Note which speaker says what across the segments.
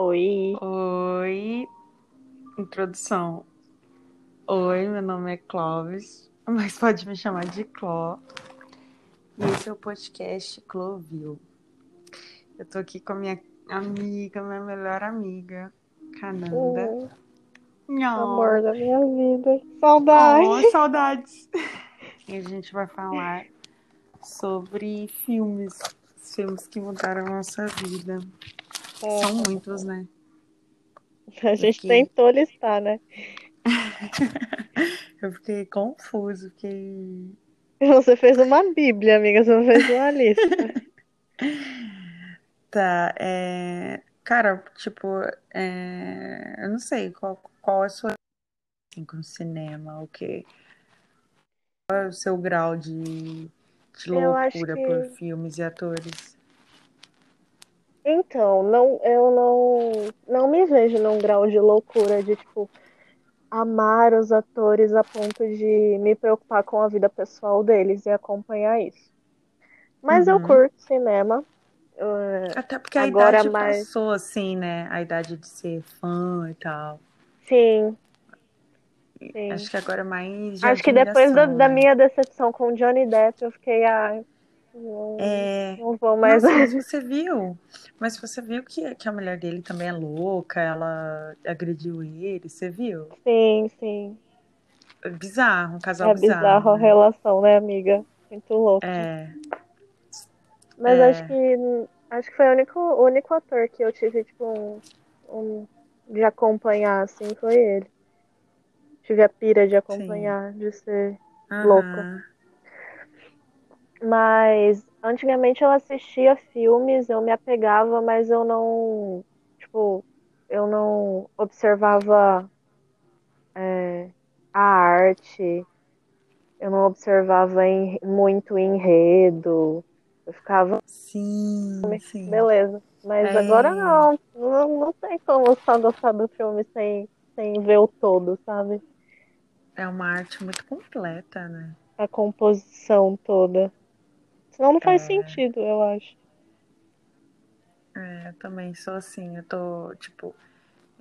Speaker 1: Oi.
Speaker 2: Oi, introdução. Oi, meu nome é Clóvis, mas pode me chamar de Cló. E esse é o podcast Clovil. Eu tô aqui com a minha amiga, minha melhor amiga, Cananda.
Speaker 1: Hum,
Speaker 2: Nhô.
Speaker 1: amor da minha vida. Saudade.
Speaker 2: Oh, saudades! E a gente vai falar sobre filmes, os filmes que mudaram a nossa vida.
Speaker 1: É,
Speaker 2: São muitos, né?
Speaker 1: a gente
Speaker 2: Porque-
Speaker 1: tentou listar, né?
Speaker 2: Eu fiquei confuso, fiquei
Speaker 1: Você fez uma bíblia, amiga. Você não fez uma lista.
Speaker 2: Tá, é... Cara, tipo, é... eu não sei qual, qual é a sua assim, com cinema, o que qual é o seu grau de, de loucura
Speaker 1: que-
Speaker 2: por filmes e atores?
Speaker 1: Então, não, eu não, não me vejo num grau de loucura de, tipo, amar os atores a ponto de me preocupar com a vida pessoal deles e acompanhar isso. Mas eu
Speaker 2: Uhum.
Speaker 1: curto cinema. eh,
Speaker 2: Até porque a
Speaker 1: Agora
Speaker 2: idade
Speaker 1: mais-
Speaker 2: passou, assim, né? A idade de ser fã e tal.
Speaker 1: sim, sim.
Speaker 2: Acho que agora é mais de
Speaker 1: Acho que depois da, da
Speaker 2: né?
Speaker 1: minha decepção com o Johnny Depp, eu fiquei, ah, não,
Speaker 2: É...
Speaker 1: não vou mais.
Speaker 2: Nossa, mas você viu? Mas você viu que, que a mulher dele também é louca, ela agrediu ele, você viu?
Speaker 1: Sim, sim.
Speaker 2: É bizarro, um casal
Speaker 1: É bizarro a
Speaker 2: né?
Speaker 1: relação, né, amiga? Muito louco.
Speaker 2: É,
Speaker 1: Mas
Speaker 2: é.
Speaker 1: acho que acho que foi o único, o único ator que eu tive, tipo, um, um- de acompanhar, assim, foi ele. Tive a pira de acompanhar, de ser. louca. Mas antigamente eu assistia filmes, eu me apegava, mas eu não, tipo, eu não observava é, a arte, eu não observava em- muito o enredo. Eu ficava,
Speaker 2: Sim, sim.
Speaker 1: beleza. Mas
Speaker 2: É.
Speaker 1: agora não, não, não tem como só gostar do filme sem, sem ver o todo, sabe?
Speaker 2: É uma arte muito completa, né?
Speaker 1: A composição toda. Senão não faz
Speaker 2: É.
Speaker 1: sentido, eu acho.
Speaker 2: É, eu também sou assim, eu tô, tipo,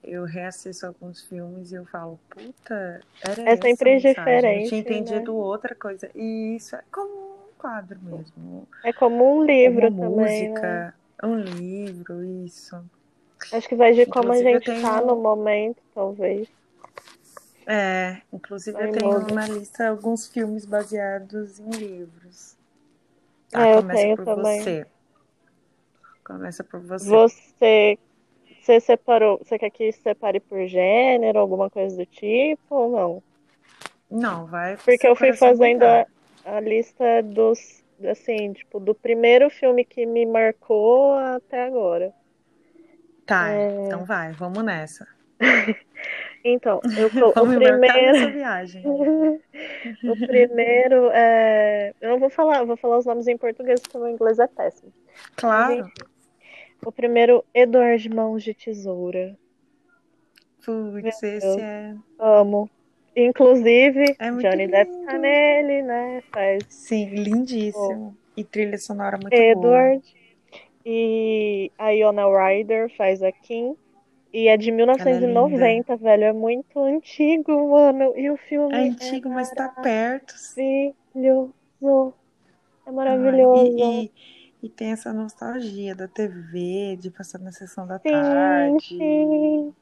Speaker 2: eu reassisto alguns filmes e eu falo, puta, era
Speaker 1: É
Speaker 2: essa
Speaker 1: sempre
Speaker 2: a mensagem. Eu
Speaker 1: diferente,
Speaker 2: tinha
Speaker 1: né?
Speaker 2: entendido outra coisa. E isso é como um quadro mesmo.
Speaker 1: É como um livro
Speaker 2: uma
Speaker 1: também, né?
Speaker 2: música, um livro, isso.
Speaker 1: Acho que vai de como a
Speaker 2: Inclusive, eu
Speaker 1: gente tá
Speaker 2: tenho-
Speaker 1: no momento, talvez.
Speaker 2: É, inclusive eu tenho na lista alguns filmes baseados em livros. Tá,
Speaker 1: É, eu
Speaker 2: começa
Speaker 1: tenho
Speaker 2: por
Speaker 1: também.
Speaker 2: você. Começa por você.
Speaker 1: Você, você separou, você quer que separe por gênero, alguma coisa do tipo ou não?
Speaker 2: Não, vai
Speaker 1: Porque eu fui fazendo a, a lista dos, assim, tipo, do primeiro filme que me marcou até agora.
Speaker 2: Tá,
Speaker 1: É.
Speaker 2: então vai, vamos nessa.
Speaker 1: Então, eu, co- o
Speaker 2: Vamos
Speaker 1: primeiro,
Speaker 2: viagem.
Speaker 1: o primeiro é, eu não vou falar, eu vou falar os nomes em português porque o meu inglês é péssimo.
Speaker 2: Claro.
Speaker 1: O primeiro, Edward Mãos de Tesoura.
Speaker 2: Putz, esse é.
Speaker 1: Amo. Inclusive,
Speaker 2: É
Speaker 1: Johnny Depp tá nele, né? Faz
Speaker 2: Sim, lindíssimo. E trilha sonora muito boa.
Speaker 1: Edward. E a Iona Ryder faz a Kim. E é de 1990, velho. É muito antigo, mano. E o filme
Speaker 2: É antigo, mas tá perto.
Speaker 1: maravilhoso. É maravilhoso.
Speaker 2: e, e, e tem essa nostalgia da TV, de passar na sessão da
Speaker 1: Sim,
Speaker 2: tarde.
Speaker 1: sim.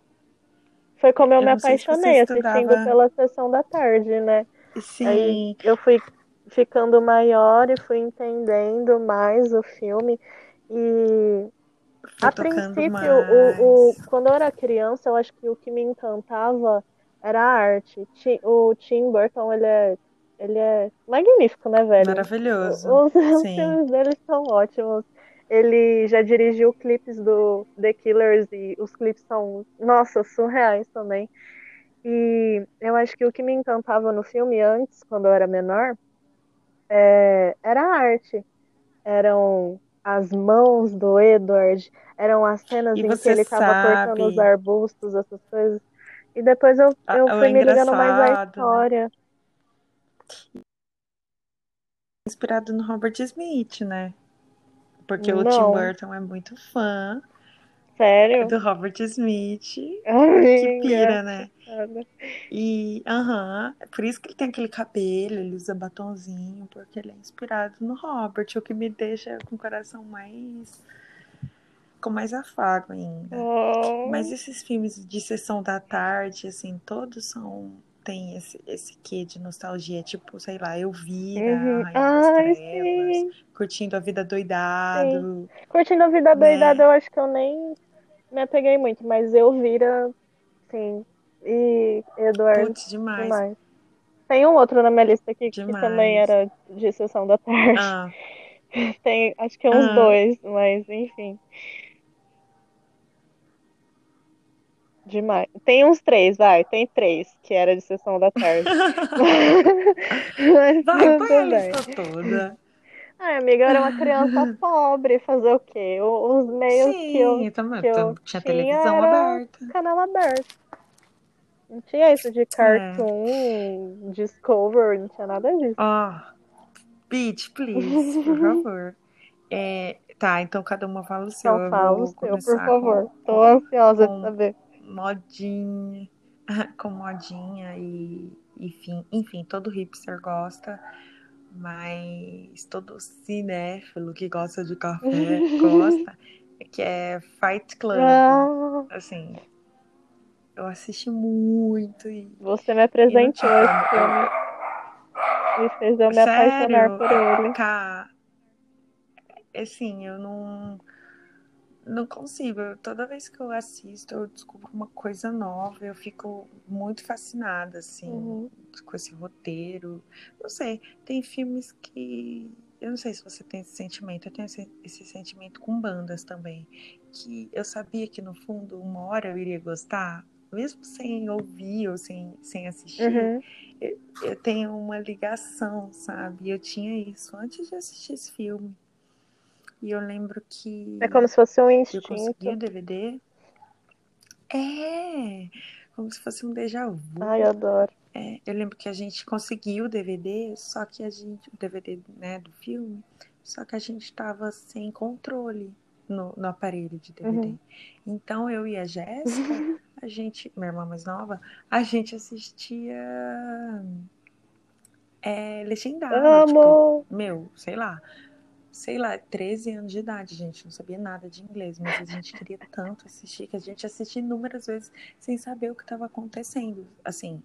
Speaker 1: Foi como eu,
Speaker 2: Eu
Speaker 1: me apaixonei assistindo
Speaker 2: estudava-
Speaker 1: pela sessão da tarde, né?
Speaker 2: Sim,
Speaker 1: Aí eu fui ficando maior e fui entendendo mais o filme. E a princípio, o, o, quando eu era criança, eu acho que o que me encantava era a arte. O Tim Burton, ele é, ele é magnífico, né, velho?
Speaker 2: Maravilhoso.
Speaker 1: Os, os filmes dele são ótimos. Ele já dirigiu clipes do The Killers e os clipes são, nossa, surreais também. E eu acho que o que me encantava no filme antes, quando eu era menor, é, era a arte. Eram as mãos do Edward, eram as cenas
Speaker 2: E
Speaker 1: em que ele estava cortando os arbustos, essas coisas. E depois eu,
Speaker 2: Ah,
Speaker 1: eu
Speaker 2: é
Speaker 1: fui me ligando mais à
Speaker 2: né?
Speaker 1: história.
Speaker 2: Inspirado no Robert Smith, né? Porque o
Speaker 1: Não.
Speaker 2: Tim Burton é muito fã
Speaker 1: Sério?
Speaker 2: Do Robert Smith.
Speaker 1: Amiga.
Speaker 2: Que pira, né? E, aham, uh -huh, por isso que ele tem aquele cabelo, ele usa batonzinho, porque ele é inspirado no Robert, o que me deixa com o coração mais. com mais afago ainda.
Speaker 1: Oh.
Speaker 2: Mas esses filmes de sessão da tarde, assim, todos são. tem esse, esse quê de nostalgia, tipo, sei lá, eu vi
Speaker 1: Uhum.
Speaker 2: Rainha
Speaker 1: Ai,
Speaker 2: das Trevas,
Speaker 1: sim.
Speaker 2: curtindo a vida doidado.
Speaker 1: Curtindo a vida
Speaker 2: Né?
Speaker 1: doidada, eu acho que eu nem me apeguei muito, mas eu vira, sim. E Eduardo,
Speaker 2: Putz, demais.
Speaker 1: demais. Tem um outro na minha lista aqui que
Speaker 2: Demais.
Speaker 1: também era de sessão da tarde.
Speaker 2: Ah,
Speaker 1: Tem, acho que uns
Speaker 2: Ah.
Speaker 1: dois, mas enfim. Demais. Tem uns três, vai. Tem três que era de sessão da tarde. Mas
Speaker 2: vai, a lista toda.
Speaker 1: Ai, amiga, eu era uma criança pobre, fazer o quê? Os meios que eu
Speaker 2: Sim, também,
Speaker 1: que eu
Speaker 2: tinha televisão aberta.
Speaker 1: canal aberto. Não tinha isso de cartoon, Discover, não tinha nada disso.
Speaker 2: Ó, Beach, please, por favor. É, tá, então cada uma fala o seu.
Speaker 1: Então
Speaker 2: Eu
Speaker 1: fala o seu, por favor.
Speaker 2: com-
Speaker 1: Tô ansiosa de saber.
Speaker 2: modinha, com modinha e enfim, enfim, todo hipster gosta, mas todo cinéfilo que gosta de café gosta, que é Fight Club.
Speaker 1: Ah,
Speaker 2: Assim, eu assisti muito e
Speaker 1: você me apresentou
Speaker 2: E
Speaker 1: esse filme. Me fez eu me apaixonar por ele.
Speaker 2: Cá, assim, eu não não consigo. Eu- toda vez que eu assisto, eu descubro uma coisa nova. Eu fico muito fascinada, assim,
Speaker 1: Uhum.
Speaker 2: com esse roteiro. Não sei, tem filmes que eu não sei se você tem esse sentimento. Eu tenho esse, esse sentimento com bandas também, que eu sabia que no fundo uma hora eu iria gostar, mesmo sem ouvir ou sem sem assistir
Speaker 1: Uhum.
Speaker 2: eu tenho uma ligação, sabe? Eu tinha isso antes de assistir esse filme. E eu lembro que
Speaker 1: É como se fosse um
Speaker 2: eu
Speaker 1: instinto.
Speaker 2: consegui o DVD. É, como se fosse um déjà vu.
Speaker 1: Ai, eu adoro.
Speaker 2: É, eu lembro que a gente conseguiu o DVD, só que a gente, o DVD, né, do filme, só que a gente estava sem controle no, no aparelho de DVD.
Speaker 1: Uhum.
Speaker 2: Então eu e a Jéssica, a gente, minha irmã mais nova, a gente assistia é, legendado, tipo,
Speaker 1: Amo!
Speaker 2: meu, sei lá, sei lá, 13 anos de idade, gente, não sabia nada de inglês, mas a gente queria tanto assistir que a gente assistia inúmeras vezes sem saber o que estava acontecendo, assim,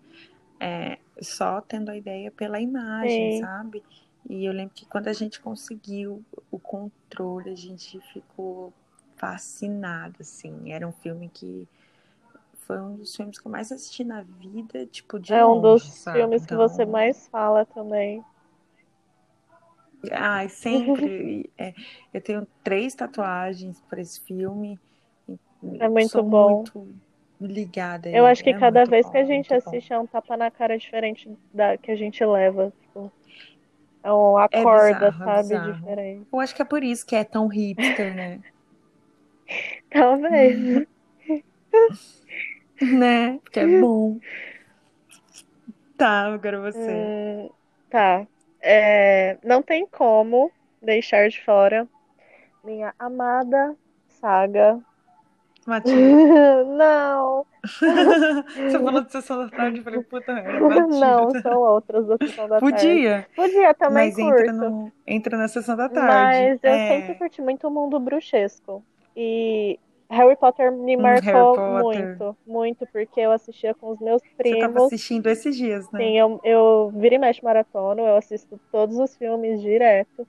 Speaker 2: é, só tendo a ideia pela imagem,
Speaker 1: Sim.
Speaker 2: sabe? E eu lembro que quando a gente conseguiu o controle, a gente ficou fascinado, assim, era um filme que foi um dos filmes que eu mais assisti na vida, tipo, de
Speaker 1: É um
Speaker 2: longe,
Speaker 1: dos
Speaker 2: sabe?
Speaker 1: filmes que
Speaker 2: Então,
Speaker 1: você mais fala também.
Speaker 2: Ai, sempre. é, eu tenho três tatuagens para esse filme.
Speaker 1: É muito bom.
Speaker 2: muito ligada.
Speaker 1: Eu acho que
Speaker 2: é
Speaker 1: cada vez
Speaker 2: bom,
Speaker 1: que a gente
Speaker 2: muito bom.
Speaker 1: assiste é um tapa na cara diferente da que a gente leva. Tipo, é um acorda,
Speaker 2: bizarro, é
Speaker 1: sabe?
Speaker 2: bizarro.
Speaker 1: Diferente.
Speaker 2: Eu acho que é por isso que é tão hipster, né?
Speaker 1: Talvez.
Speaker 2: né? Porque é bom. Tá, agora você.
Speaker 1: Hum, tá. É, não tem como deixar de fora minha amada saga.
Speaker 2: Matilda.
Speaker 1: Não,
Speaker 2: Você falou de sessão da tarde, eu falei, puta, é Matilda.
Speaker 1: não, são outras da sessão da tarde.
Speaker 2: Podia,
Speaker 1: Podia também
Speaker 2: mas entra,
Speaker 1: curto.
Speaker 2: no, entra na sessão da tarde.
Speaker 1: Mas eu
Speaker 2: É.
Speaker 1: sempre curti muito o mundo bruxesco. E Harry Potter me
Speaker 2: Hum,
Speaker 1: marcou
Speaker 2: Potter.
Speaker 1: muito, muito, porque eu assistia com os meus
Speaker 2: Você tava
Speaker 1: primos.
Speaker 2: assistindo esses dias, né?
Speaker 1: Sim, eu, eu vira e mexe maratona, eu assisto todos os filmes direto.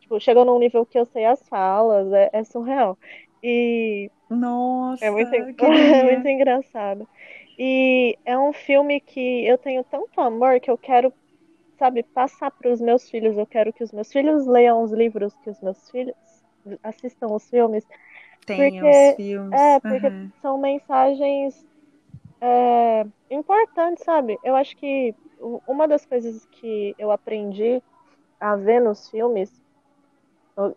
Speaker 1: Tipo, chegou num nível que eu sei as falas, é, é surreal. E
Speaker 2: Nossa,
Speaker 1: é muito, é muito engraçado. E é um filme que eu tenho tanto amor que eu quero, sabe, passar para os meus filhos. Eu quero que os meus filhos leiam os livros, que os meus filhos assistam os filmes.
Speaker 2: Tem
Speaker 1: Porque-
Speaker 2: os filmes.
Speaker 1: É, porque
Speaker 2: aham.
Speaker 1: são mensagens é, importantes, sabe? Eu acho que uma das coisas que eu aprendi a ver nos filmes,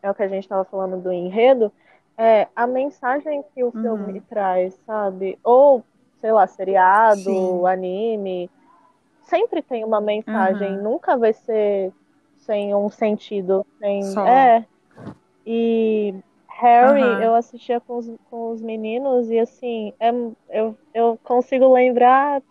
Speaker 1: é o que a gente estava falando do enredo, é a mensagem que o filme
Speaker 2: Uhum.
Speaker 1: traz, sabe? Ou, sei lá, seriado,
Speaker 2: Sim.
Speaker 1: anime, sempre tem uma mensagem,
Speaker 2: Uhum.
Speaker 1: nunca vai ser sem um sentido, sem,
Speaker 2: Só.
Speaker 1: é. E Harry,
Speaker 2: Aham.
Speaker 1: eu assistia com os, com os meninos e assim, é, eu, eu consigo lembrar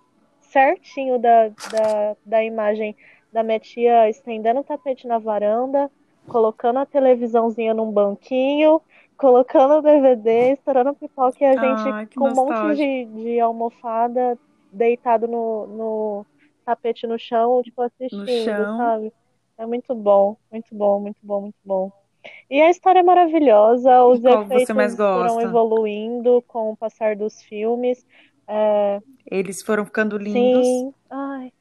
Speaker 1: certinho da, da, da imagem da minha tia estendendo o tapete na varanda, colocando a televisãozinha num banquinho, colocando o DVD, estourando pipoca e a gente
Speaker 2: que
Speaker 1: com um monte de, de almofada deitado no, no tapete no chão, tipo, assistindo,
Speaker 2: chão.
Speaker 1: sabe? É muito bom, muito bom, muito bom, muito bom. E a história é maravilhosa, os
Speaker 2: qual
Speaker 1: efeitos foram evoluindo com o passar dos filmes. É,
Speaker 2: Eles foram ficando lindos.
Speaker 1: sim, ai.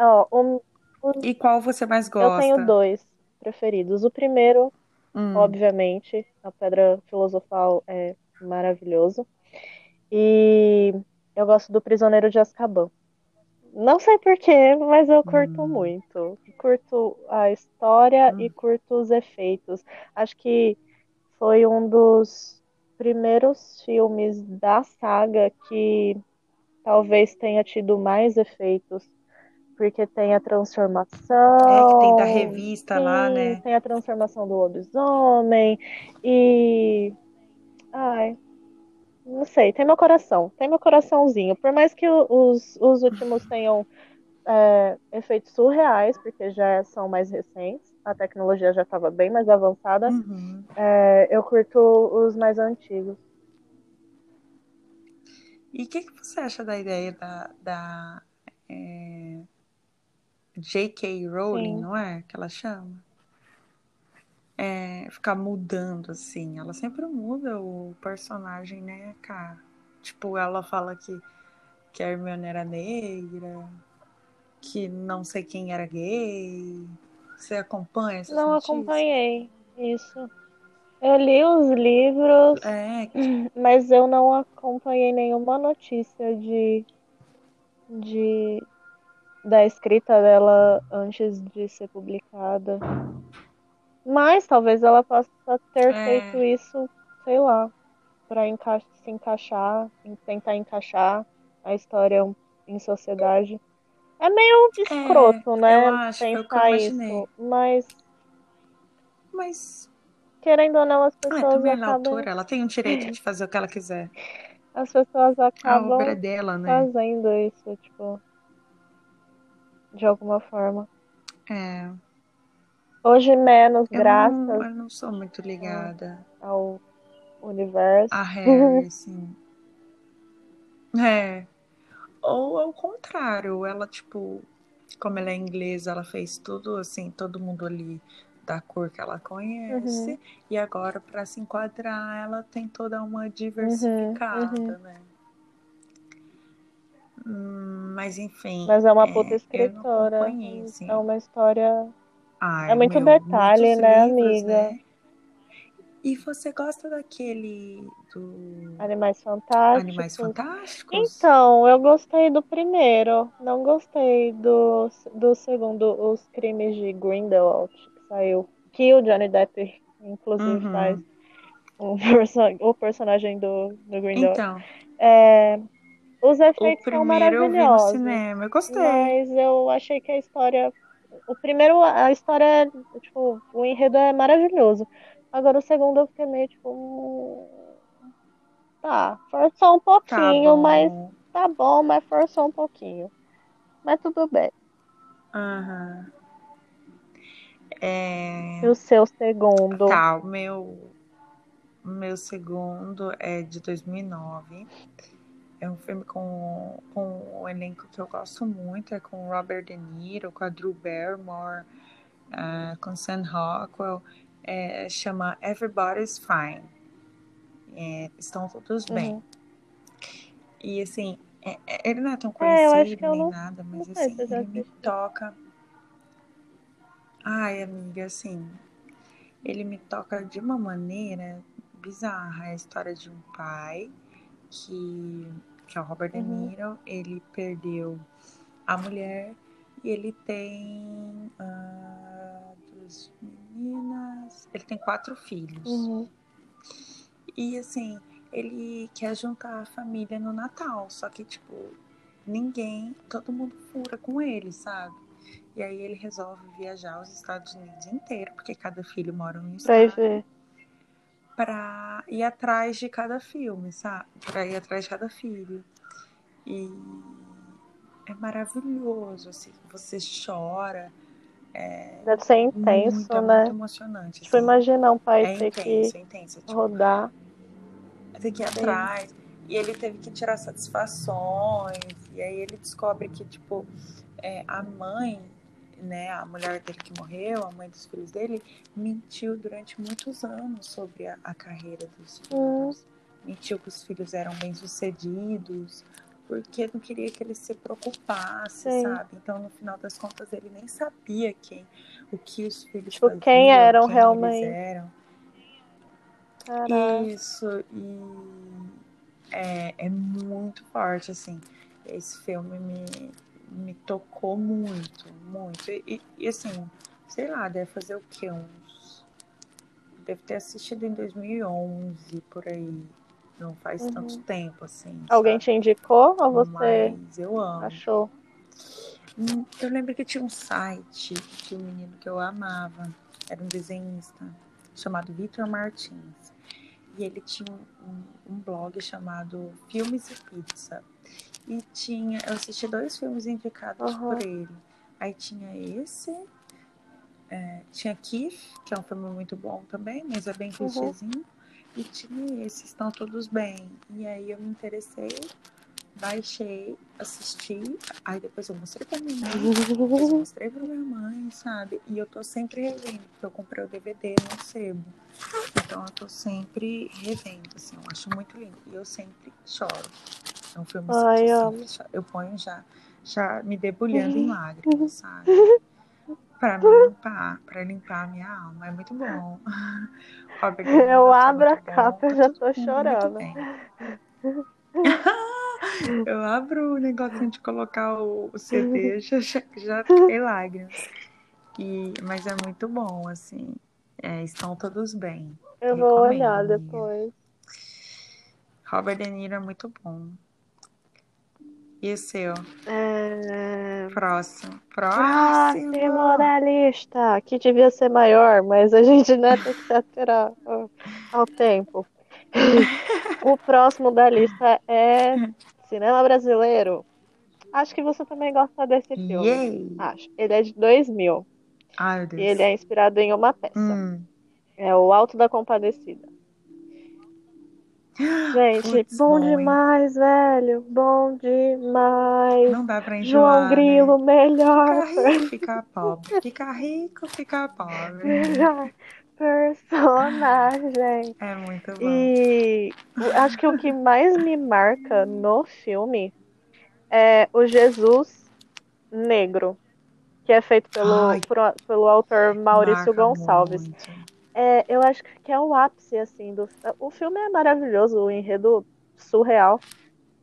Speaker 1: Ó, o- o-
Speaker 2: E qual você mais
Speaker 1: eu
Speaker 2: gosta?
Speaker 1: tenho dois preferidos. O primeiro,
Speaker 2: Hum.
Speaker 1: obviamente, a Pedra Filosofal é maravilhoso. E eu gosto do Prisioneiro de Azkaban. Não sei porquê, mas eu curto
Speaker 2: Hum.
Speaker 1: muito. Curto a história
Speaker 2: Hum.
Speaker 1: e curto os efeitos. Acho que foi um dos primeiros filmes da saga que talvez tenha tido mais efeitos. Porque tem a transformação.
Speaker 2: É que tem da revista lá,
Speaker 1: sim,
Speaker 2: né?
Speaker 1: Tem a transformação do lobisomem. E. Ai. Não sei, tem meu coração. Tem meu coraçãozinho. Por mais que os, os últimos tenham é, efeitos surreais, porque já são mais recentes, a tecnologia já estava bem mais avançada,
Speaker 2: Uhum.
Speaker 1: é, eu curto os mais antigos.
Speaker 2: E o que, que você acha da ideia da, da é, J.K. Rowling,
Speaker 1: Sim.
Speaker 2: não é? Que ela chama? É, ficar mudando, assim. Ela sempre muda o personagem, né, cara? Tipo, ela fala que, que a Hermione era negra, que não sei quem era gay. Você acompanha essas
Speaker 1: Não
Speaker 2: notícias?
Speaker 1: acompanhei isso. Eu li os livros,
Speaker 2: É,
Speaker 1: mas eu não acompanhei nenhuma notícia de, de da escrita dela antes de ser publicada. Mas talvez ela possa ter
Speaker 2: É.
Speaker 1: feito isso, sei lá, para enca se encaixar, tentar encaixar a história em sociedade. É meio escroto, né?
Speaker 2: eu acho, eu
Speaker 1: isso. Mas,
Speaker 2: mas
Speaker 1: querendo ou não, as
Speaker 2: ah,
Speaker 1: pessoas
Speaker 2: também ela é
Speaker 1: acabam.
Speaker 2: autora, ela tem o direito de fazer o que ela quiser.
Speaker 1: As pessoas
Speaker 2: A obra é
Speaker 1: acabam
Speaker 2: dela, né?
Speaker 1: fazendo isso, tipo, de alguma forma.
Speaker 2: É.
Speaker 1: Hoje menos,
Speaker 2: Eu
Speaker 1: graças
Speaker 2: não, eu não sou muito ligada
Speaker 1: ao universo.
Speaker 2: a Harry, assim. É. Ou ao contrário, ela, tipo, como ela é inglesa, ela fez tudo assim, todo mundo ali da cor que ela conhece.
Speaker 1: Uhum.
Speaker 2: E agora, pra se enquadrar, ela tem toda uma diversificada,
Speaker 1: uhum.
Speaker 2: né? Hum, Mas enfim.
Speaker 1: Mas é uma puta
Speaker 2: é, não
Speaker 1: escritora.
Speaker 2: acompanhei, assim.
Speaker 1: É uma história.
Speaker 2: Ai,
Speaker 1: É muito
Speaker 2: meu,
Speaker 1: detalhe, né,
Speaker 2: livros,
Speaker 1: amiga?
Speaker 2: né? E você gosta daquele do
Speaker 1: Animais Fantásticos.
Speaker 2: Animais Fantásticos?
Speaker 1: Então, eu gostei do primeiro. Não gostei do, do segundo, Os Crimes de Grindelwald, que saiu. Que o Johnny Depp, inclusive,
Speaker 2: Uhum.
Speaker 1: faz o, perso o personagem do, do Grindelwald.
Speaker 2: Então,
Speaker 1: É, os
Speaker 2: o
Speaker 1: efeitos são
Speaker 2: primeiro eu vi no
Speaker 1: maravilhosos.
Speaker 2: cinema, eu gostei.
Speaker 1: Mas eu achei que a história. O primeiro, a história, tipo, o enredo é maravilhoso. Agora o segundo eu fiquei meio tipo. hum, Tá, forçou um
Speaker 2: Tá
Speaker 1: pouquinho, mas
Speaker 2: bom.
Speaker 1: tá bom, mas forçou um pouquinho. Mas tudo bem.
Speaker 2: Aham. É,
Speaker 1: E o seu segundo?
Speaker 2: Tá, o meu, o meu segundo é de 2009. É um filme com, com um elenco que eu gosto muito. É com Robert De Niro, com a Drew Barrymore, ah, com Sam Rockwell. É, chama Everybody's Fine. É, estão todos bem.
Speaker 1: Uhum.
Speaker 2: E assim, é- é- ele não é tão
Speaker 1: É,
Speaker 2: conhecido nem
Speaker 1: não-
Speaker 2: nada, mas assim, ele me toca. Ai, amiga, assim, ele me toca de uma maneira bizarra. É a história de um pai que, que é o Robert De
Speaker 1: Uhum.
Speaker 2: Niro, ele perdeu a mulher e ele tem ah, duas meninas. Ele tem quatro filhos.
Speaker 1: Uhum.
Speaker 2: E assim, ele quer juntar a família no Natal, só que, tipo, ninguém, todo mundo fura com ele, sabe? E aí ele resolve viajar aos Estados Unidos inteiro, porque cada filho mora em um
Speaker 1: Pra
Speaker 2: estado,
Speaker 1: ver.
Speaker 2: Pra ir atrás de cada filme, sabe? Pra ir atrás de cada filho. E é maravilhoso, assim, você chora. É
Speaker 1: Deve ser intenso,
Speaker 2: muito, é
Speaker 1: né?
Speaker 2: muito emocionante.
Speaker 1: Tipo,
Speaker 2: assim.
Speaker 1: imagina um pai
Speaker 2: É
Speaker 1: ter
Speaker 2: intenso,
Speaker 1: que
Speaker 2: é intenso. Tipo,
Speaker 1: rodar.
Speaker 2: tem que ir
Speaker 1: Sim.
Speaker 2: atrás. E ele teve que tirar satisfações. E aí ele descobre que, tipo, é, a mãe, né, a mulher dele que morreu, a mãe dos filhos dele, mentiu durante muitos anos sobre a, a carreira dos
Speaker 1: Hum.
Speaker 2: filhos. Mentiu que os filhos eram bem-sucedidos, porque não queria que ele se preocupasse,
Speaker 1: Sim.
Speaker 2: sabe? Então, no final das contas, ele nem sabia quem, o que os filhos
Speaker 1: Tipo,
Speaker 2: faziam,
Speaker 1: quem eram
Speaker 2: quem
Speaker 1: realmente.
Speaker 2: eram.
Speaker 1: Caraca.
Speaker 2: Isso, e é, é muito forte, assim. Esse filme me, me tocou muito, muito. E, e, assim, sei lá, deve fazer o quê? Uns. Deve ter assistido em 2011, por aí. Não faz
Speaker 1: Uhum.
Speaker 2: tanto tempo, assim.
Speaker 1: Alguém
Speaker 2: sabe?
Speaker 1: te indicou ou você
Speaker 2: Mas eu amo.
Speaker 1: achou?
Speaker 2: Hum, Eu lembro que tinha um site de um menino que eu amava. Era um desenhista chamado Victor Martins. E ele tinha um, um blog chamado Filmes e Pizza. E tinha. Eu assisti dois filmes indicados
Speaker 1: Aham.
Speaker 2: por ele. Aí tinha esse. é, tinha Keith, que é um filme muito bom também, mas é bem
Speaker 1: Uhum.
Speaker 2: clichêzinho. E tinha esse, Estão Todos Bem. E aí eu me interessei, baixei, assisti. Aí depois eu mostrei pra minha mãe. Depois eu mostrei pra minha mãe, sabe? E eu tô sempre revendo, porque eu comprei o DVD no sebo. Então eu tô sempre revendo, assim, eu acho muito lindo. E eu sempre choro. É um filme assim,
Speaker 1: Ai,
Speaker 2: que eu. Eu ponho já, já me debulhando em lágrimas, sabe? Pra me limpar, pra limpar a minha alma. É muito bom.
Speaker 1: Eu abro a capa e
Speaker 2: tá
Speaker 1: já tô chorando.
Speaker 2: Eu abro o negocinho de colocar o, o CD, já, já, já fiquei lágrimas. E, mas é muito bom, assim. É, estão todos bem.
Speaker 1: Eu vou
Speaker 2: Recomendo,
Speaker 1: olhar
Speaker 2: amiga.
Speaker 1: depois.
Speaker 2: Robert De Niro é muito bom. E o seu?
Speaker 1: É...
Speaker 2: Próximo.
Speaker 1: Próximo
Speaker 2: Próximo!
Speaker 1: da lista, que devia ser maior, mas a gente né, tem que se aterrar ao- tempo. O próximo da lista é cinema brasileiro. Acho que você também gosta desse filme.
Speaker 2: Yay!
Speaker 1: Acho. Ele é de 2000
Speaker 2: Ai, meu
Speaker 1: e
Speaker 2: Deus.
Speaker 1: ele é inspirado em uma peça.
Speaker 2: Hum.
Speaker 1: É o Alto da Compadecida. Gente,
Speaker 2: Putz,
Speaker 1: bom demais, velho. Bom demais.
Speaker 2: Não dá pra
Speaker 1: João
Speaker 2: enjoar,
Speaker 1: Grilo,
Speaker 2: né?
Speaker 1: melhor,
Speaker 2: Ficar rico, ficar pobre. Ficar rico, ficar pobre.
Speaker 1: melhor personagem.
Speaker 2: É muito bom.
Speaker 1: E acho que o que mais me marca no filme é o Jesus Negro, que é feito pelo,
Speaker 2: Ai,
Speaker 1: por- pelo autor Maurício Gonçalves.
Speaker 2: muito.
Speaker 1: É, eu acho que é o ápice, assim, do... O filme é maravilhoso, o enredo surreal.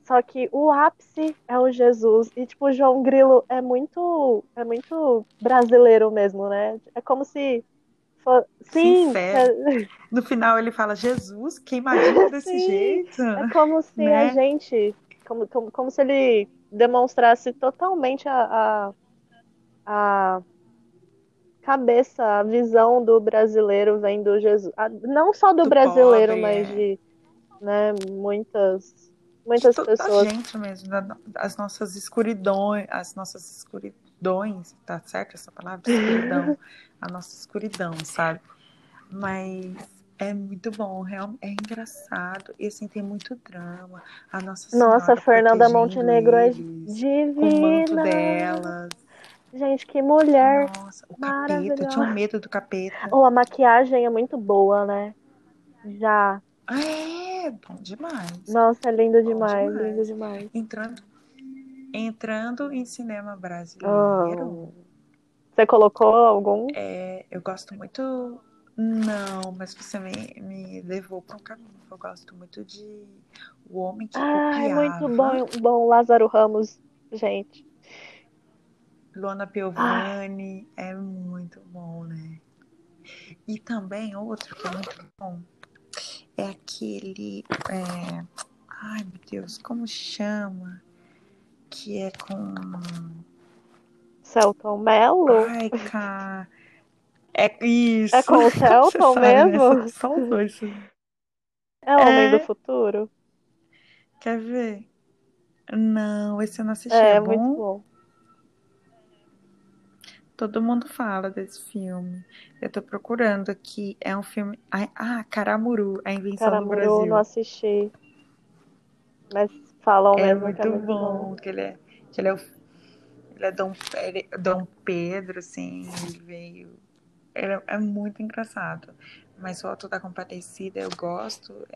Speaker 1: Só que o ápice é o Jesus. E, tipo, o João Grilo é muito... É muito brasileiro mesmo, né? É como se... fo- Sim,
Speaker 2: Sincero. No final ele fala, Jesus, quem imagina desse
Speaker 1: Sim.
Speaker 2: jeito?
Speaker 1: é como se
Speaker 2: Né?
Speaker 1: a gente... Como, como, como se ele demonstrasse totalmente a, a, a cabeça, a visão do brasileiro vendo Jesus. A- não só do,
Speaker 2: Do
Speaker 1: brasileiro,
Speaker 2: pobre,
Speaker 1: mas
Speaker 2: é.
Speaker 1: de né, muitas,
Speaker 2: De
Speaker 1: muitas
Speaker 2: a
Speaker 1: pessoas.
Speaker 2: gente mesmo, da- as nossas escuridões, as nossas escuridões, tá certo essa palavra? Escuridão. a nossa escuridão, sabe? Mas é muito bom, é engraçado. E assim, tem muito drama. A Nossa
Speaker 1: Nossa, Fernanda Montenegro é
Speaker 2: eles, com o manto
Speaker 1: divina.
Speaker 2: delas.
Speaker 1: Gente, que mulher
Speaker 2: Nossa, o capeta, tinha um
Speaker 1: maravilhosa.
Speaker 2: medo do capeta.
Speaker 1: Oh, a maquiagem é muito boa, né? Já.
Speaker 2: É, bom demais.
Speaker 1: Nossa, é lindo
Speaker 2: Bom
Speaker 1: demais, lindo
Speaker 2: demais.
Speaker 1: demais.
Speaker 2: Entrando, entrando em cinema
Speaker 1: Ah,
Speaker 2: brasileiro,
Speaker 1: você colocou algum?
Speaker 2: é, eu gosto muito. Não, mas você me, me levou para um caminho. Eu gosto muito de O Homem que
Speaker 1: Ah, é muito
Speaker 2: Copiava,
Speaker 1: bom, bom Lázaro Ramos, gente.
Speaker 2: Luana Piovani, é muito bom, né? E também outro que é muito bom é aquele. é, Ai, meu Deus, como chama? Que é com.
Speaker 1: Celton Mello?
Speaker 2: Ai, cara. É isso.
Speaker 1: É com o Celton
Speaker 2: né?
Speaker 1: mesmo?
Speaker 2: São os dois.
Speaker 1: É Homem do
Speaker 2: É?
Speaker 1: Futuro?
Speaker 2: Quer ver? Não, esse eu não assisti.
Speaker 1: É,
Speaker 2: É
Speaker 1: muito
Speaker 2: bom? Todo mundo fala desse filme. Eu tô procurando aqui. É um filme. Ah, Caramuru, a invenção do
Speaker 1: Caramuru eu
Speaker 2: Brasil.
Speaker 1: não assisti. Mas falam
Speaker 2: É
Speaker 1: mesmo que é
Speaker 2: muito
Speaker 1: muito bom.
Speaker 2: bom, que ele é, que ele é, o- ele é Dom, Pe- Dom Pedro, assim, ele veio. Ele é, é muito engraçado. Mas o Auto da Compadecida eu gosto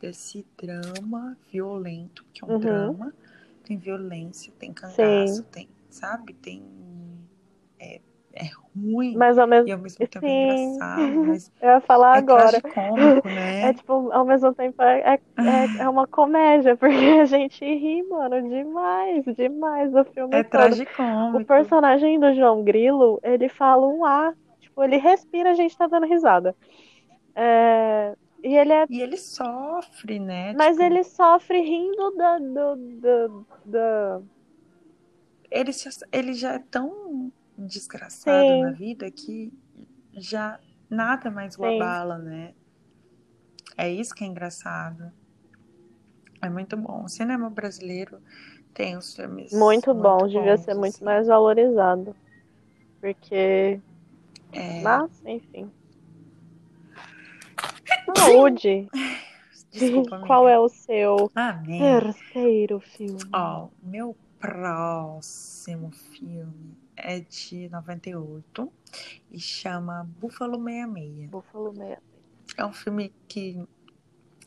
Speaker 2: desse drama violento, que é um
Speaker 1: Uhum.
Speaker 2: drama. Tem violência, tem cangaço, tem, sabe? Tem. É, é ruim
Speaker 1: Mas ao mesmo
Speaker 2: e ao mesmo tempo é
Speaker 1: Sim.
Speaker 2: engraçado, mas
Speaker 1: Eu ia falar
Speaker 2: é
Speaker 1: agora.
Speaker 2: tragicômico, né?
Speaker 1: É tipo, ao mesmo tempo é, é, é, é uma comédia, porque a gente ri, mano, demais, demais o filme
Speaker 2: É
Speaker 1: todo. O
Speaker 2: tragicômico.
Speaker 1: personagem do João Grilo, ele fala um A, tipo, ele respira, a gente tá dando risada. É, e ele é.
Speaker 2: E ele sofre, né?
Speaker 1: Mas
Speaker 2: Tipo,
Speaker 1: ele sofre rindo da, do, do, da.
Speaker 2: ele, se- ele já é tão desgraçado
Speaker 1: Sim.
Speaker 2: na vida que já nada mais o
Speaker 1: Sim.
Speaker 2: abala, né? É isso que é engraçado. É muito bom. O cinema brasileiro tem os filmes
Speaker 1: Muito bom, devia
Speaker 2: bons,
Speaker 1: ser muito
Speaker 2: assim.
Speaker 1: mais valorizado. Porque.
Speaker 2: É,
Speaker 1: Mas, enfim. Saúde!
Speaker 2: desculpa,
Speaker 1: Qual é o seu
Speaker 2: Amém.
Speaker 1: terceiro filme?
Speaker 2: Ó, meu próximo filme é de 98 e chama Búfalo 66.
Speaker 1: Búfalo Meia.
Speaker 2: É um filme que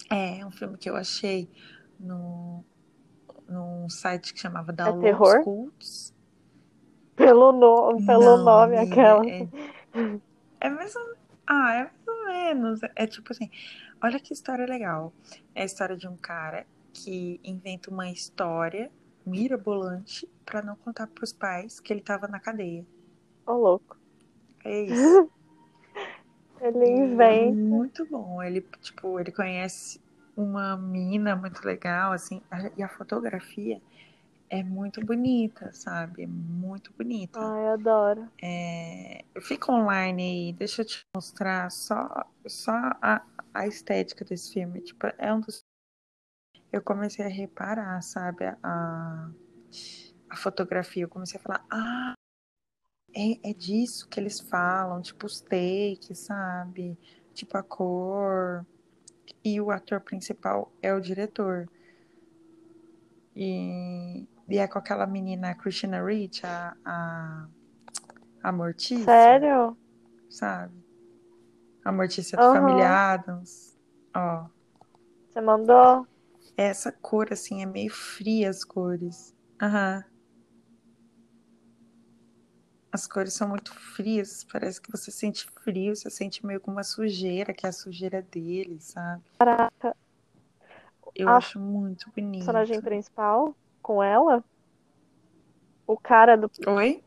Speaker 2: é, é um filme que eu achei no num site que chamava Download
Speaker 1: É terror?
Speaker 2: Schools.
Speaker 1: Pelo, no... Pelo
Speaker 2: Não,
Speaker 1: nome,
Speaker 2: amiga,
Speaker 1: aquela.
Speaker 2: É, é mais ou, ah, é mais ou menos. É, é tipo assim, olha que história legal. É a história de um cara que inventa uma história mirabolante pra não contar pros pais que ele tava na cadeia.
Speaker 1: Ô, louco.
Speaker 2: É isso.
Speaker 1: Ele
Speaker 2: é
Speaker 1: inventa.
Speaker 2: muito bom. Ele, tipo, ele conhece uma mina muito legal, assim, e a fotografia é muito bonita, sabe? É muito bonita.
Speaker 1: Ai, adoro.
Speaker 2: É, fica online aí, deixa eu te mostrar só, só a, a estética desse filme. Tipo, é um dos. Eu comecei a reparar, sabe? A, a fotografia. Eu comecei a falar, ah, é, é disso que eles falam, tipo os takes, sabe? Tipo a cor. E o ator principal é o diretor. E, e é com aquela menina Christina Ricci, a, a, a Mortícia,
Speaker 1: Sério?
Speaker 2: sabe? A Mortícia do
Speaker 1: Aham.
Speaker 2: Família Adams. Ó,
Speaker 1: Você mandou?
Speaker 2: Essa cor assim é meio fria as cores. Aham. As cores são muito frias, parece que você sente frio, você sente meio com uma sujeira, que é a sujeira dele, sabe?
Speaker 1: Caraca.
Speaker 2: Eu
Speaker 1: A
Speaker 2: acho muito bonito.
Speaker 1: personagem principal com ela? O cara do.
Speaker 2: Oi?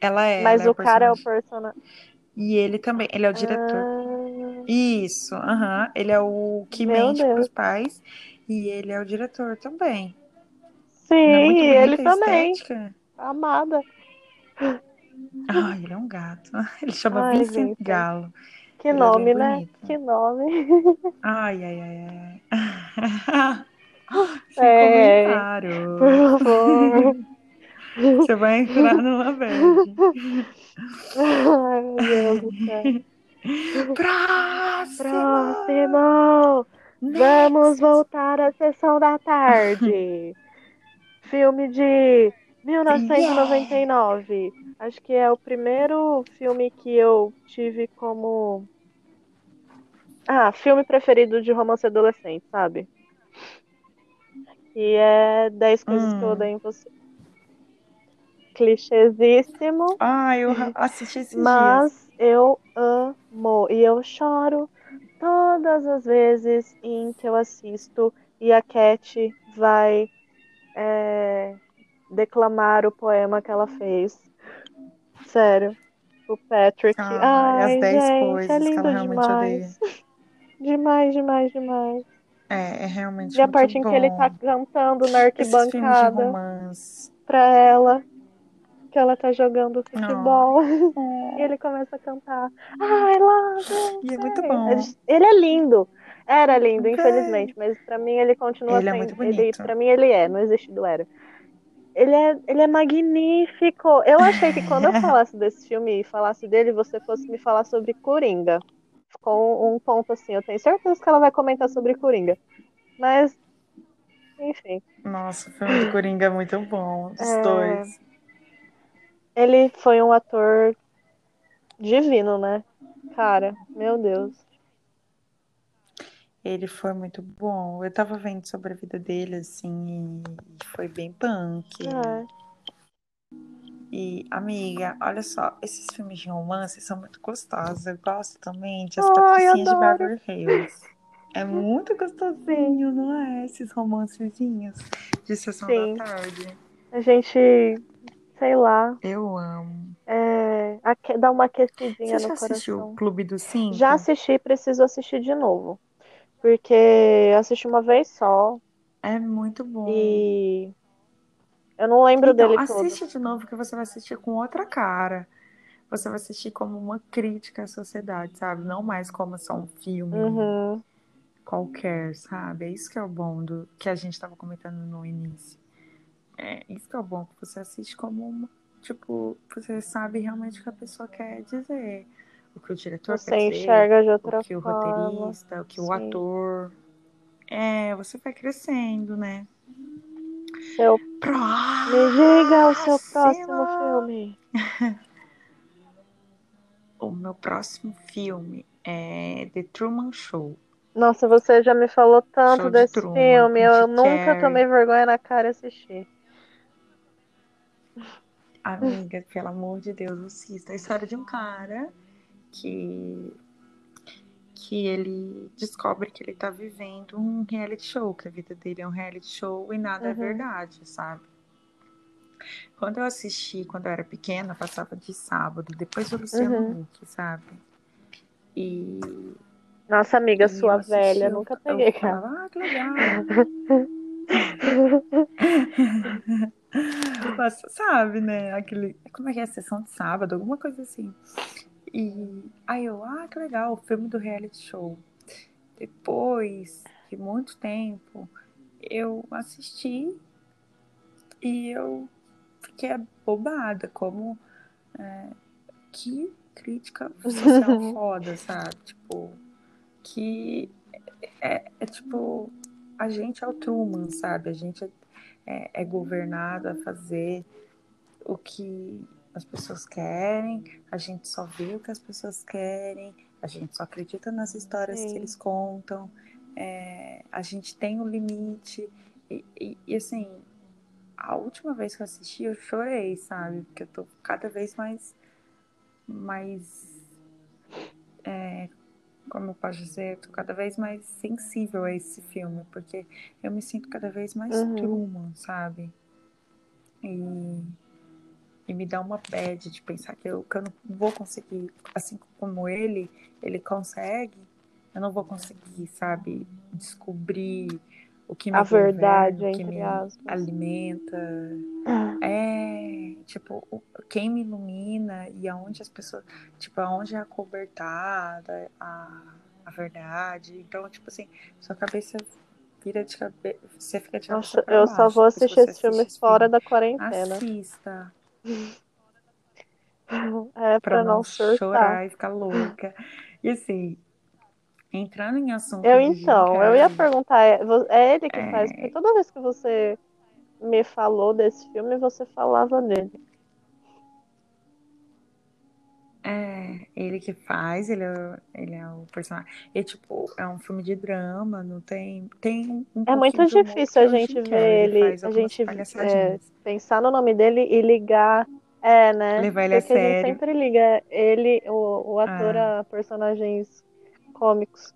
Speaker 2: Ela é,
Speaker 1: Mas
Speaker 2: ela é
Speaker 1: o cara é o
Speaker 2: personagem. E ele também, ele é o diretor.
Speaker 1: Ah,
Speaker 2: Isso, aham. Ele é o que
Speaker 1: meu
Speaker 2: mente pros
Speaker 1: Deus.
Speaker 2: pais e ele é o diretor também.
Speaker 1: Sim,
Speaker 2: é
Speaker 1: ele também.
Speaker 2: estética?
Speaker 1: Amada.
Speaker 2: Ai, ele é um gato. Ele chama
Speaker 1: Ai,
Speaker 2: Vincent
Speaker 1: Vincent.
Speaker 2: Galo.
Speaker 1: Que
Speaker 2: Ele é
Speaker 1: nome, né?
Speaker 2: bonito.
Speaker 1: Que nome.
Speaker 2: Ai, ai, ai, ai. Sem
Speaker 1: É,
Speaker 2: comentário.
Speaker 1: por favor.
Speaker 2: Você vai entrar numa bad.
Speaker 1: Ai, meu Deus do céu.
Speaker 2: Próximo!
Speaker 1: Próximo! Vamos voltar à sessão da tarde. Filme de 1999. Acho que é o primeiro filme que eu tive como. Ah, filme preferido de romance adolescente, sabe? E é 10 coisas que eu
Speaker 2: Hum.
Speaker 1: odeio em você. Clichêsíssimo.
Speaker 2: Ah, eu assisti dias.
Speaker 1: Mas eu amo e eu choro todas as vezes em que eu assisto e a Cat vai é, declamar o poema que ela fez. Sério. O Patrick.
Speaker 2: Ai,
Speaker 1: Ai,
Speaker 2: as 10
Speaker 1: gente,
Speaker 2: coisas
Speaker 1: é
Speaker 2: que
Speaker 1: lindo
Speaker 2: ela realmente
Speaker 1: demais. Demais, demais, demais.
Speaker 2: É, é realmente
Speaker 1: E a parte em que ele tá
Speaker 2: bom.
Speaker 1: cantando na arquibancada pra ela, que ela tá jogando futebol. E
Speaker 2: Oh,
Speaker 1: ele começa a cantar I love you.
Speaker 2: E é muito bom.
Speaker 1: Ele é lindo. Era lindo,
Speaker 2: Ok.
Speaker 1: infelizmente, mas pra mim ele continua
Speaker 2: Ele é
Speaker 1: sendo.
Speaker 2: muito
Speaker 1: ele,
Speaker 2: bonito.
Speaker 1: pra mim ele é, não existe do era. Ele é, ele é magnífico. Eu achei que quando eu falasse desse filme e falasse dele, você fosse me falar sobre Coringa. Com um ponto assim, eu tenho certeza que ela vai comentar sobre Coringa. Mas, enfim.
Speaker 2: Nossa, o filme do Coringa é muito bom. Os
Speaker 1: É.
Speaker 2: dois.
Speaker 1: Ele foi um ator divino, né? Cara, meu Deus.
Speaker 2: Ele foi muito bom. Eu tava vendo sobre a vida dele, assim, e foi bem punk.
Speaker 1: É.
Speaker 2: E, amiga, olha só, esses filmes de romance são muito gostosos. Eu gosto também de As
Speaker 1: Ai,
Speaker 2: Patricinhas de. Beverly Hills. É muito gostosinho, não é? Esses romancezinhos de sessão
Speaker 1: Sim.
Speaker 2: da tarde.
Speaker 1: A gente, sei lá,
Speaker 2: Eu amo.
Speaker 1: é, aque- dá uma aquecidinha
Speaker 2: Você já
Speaker 1: no
Speaker 2: assistiu
Speaker 1: coração.
Speaker 2: o Clube dos Cinco?
Speaker 1: Já assisti, preciso assistir de novo. Porque eu assisti uma vez só
Speaker 2: É muito bom.
Speaker 1: e eu não lembro
Speaker 2: Então,
Speaker 1: dele todo.
Speaker 2: assiste de novo que você vai assistir com outra cara. Você vai assistir como uma crítica à sociedade, sabe? Não mais como só um filme
Speaker 1: Uhum.
Speaker 2: qualquer, sabe? É isso que é o bom do que a gente estava comentando no início. É isso que é o bom, que você assiste como uma, tipo, você sabe realmente o que a pessoa quer dizer, o que o diretor
Speaker 1: Você
Speaker 2: quer dizer,
Speaker 1: enxerga de
Speaker 2: o
Speaker 1: outra
Speaker 2: que o
Speaker 1: forma.
Speaker 2: roteirista, o que o
Speaker 1: Sim.
Speaker 2: ator. É, você vai crescendo, né?
Speaker 1: Seu... Me diga o seu próximo
Speaker 2: Próximo.
Speaker 1: filme.
Speaker 2: O meu próximo filme é The Truman Show.
Speaker 1: Nossa, você já me falou tanto
Speaker 2: de
Speaker 1: desse
Speaker 2: Truman,
Speaker 1: filme. Eu nunca
Speaker 2: Carrey.
Speaker 1: tomei vergonha na cara e assisti.
Speaker 2: Amiga, pelo amor de Deus, assista. A história de um cara que que ele descobre que ele tá vivendo um reality show, que a vida dele é um reality show e nada é
Speaker 1: Uhum.
Speaker 2: verdade, sabe? Quando eu assisti, quando eu era pequena, passava de sábado, depois do Luciano
Speaker 1: Uhum.
Speaker 2: Huck, sabe? E,
Speaker 1: Nossa amiga,
Speaker 2: e
Speaker 1: sua
Speaker 2: eu assisti,
Speaker 1: velha,
Speaker 2: eu-
Speaker 1: nunca
Speaker 2: eu
Speaker 1: peguei, cara.
Speaker 2: falava, ah, que legal. Mas, sabe, né? Aquele. Como é que é? Sessão de sábado, alguma coisa assim. E aí eu, ah, que legal, o filme do reality show. Depois de muito tempo, eu assisti e eu fiquei abobada, como é, que crítica social foda, sabe? Tipo, que é, é tipo, a gente é o Truman, sabe? A gente é, é, é governado a fazer o que as pessoas querem, a gente só vê o que as pessoas querem, a gente só acredita nas histórias
Speaker 1: Sim.
Speaker 2: que eles contam, é, a gente tem o limite. E, e- e, assim, a última vez que eu assisti, eu chorei, sabe? Porque eu tô cada vez mais. mais é, como eu posso dizer, eu tô cada vez mais sensível a esse filme, porque eu me sinto cada vez mais
Speaker 1: Uhum.
Speaker 2: Truman, sabe? E, e me dá uma bad de pensar que eu, que eu não vou conseguir, assim como ele, ele consegue, eu não vou conseguir, sabe, descobrir o que me
Speaker 1: A verdade,
Speaker 2: governa, o que me
Speaker 1: aspas.
Speaker 2: alimenta. É, tipo, quem me ilumina e aonde as pessoas, tipo, aonde é acobertada a, a verdade. Então, tipo assim, sua cabeça vira de cabeça, você fica de cabeça
Speaker 1: Nossa, eu
Speaker 2: baixo
Speaker 1: só vou assistir esse filme fora da quarentena.
Speaker 2: Assista,
Speaker 1: É
Speaker 2: pra
Speaker 1: pra
Speaker 2: não
Speaker 1: não
Speaker 2: chorar e ficar louca. E assim, entrando em assunto
Speaker 1: Eu então, eu ia perguntar, é é ele que
Speaker 2: É.
Speaker 1: faz? Porque toda vez que você me falou desse filme, você falava dele.
Speaker 2: É, ele que faz, ele é, ele é o personagem. E, tipo, é um filme de drama, não tem. Tem um
Speaker 1: É muito difícil a
Speaker 2: é
Speaker 1: gente
Speaker 2: Jim
Speaker 1: ver
Speaker 2: ele
Speaker 1: ele, a gente é, pensar no nome dele e ligar. É, né?
Speaker 2: Levar ele a
Speaker 1: Porque a gente
Speaker 2: sério.
Speaker 1: sempre liga ele, o, o ator,
Speaker 2: É.
Speaker 1: a personagens cômicos.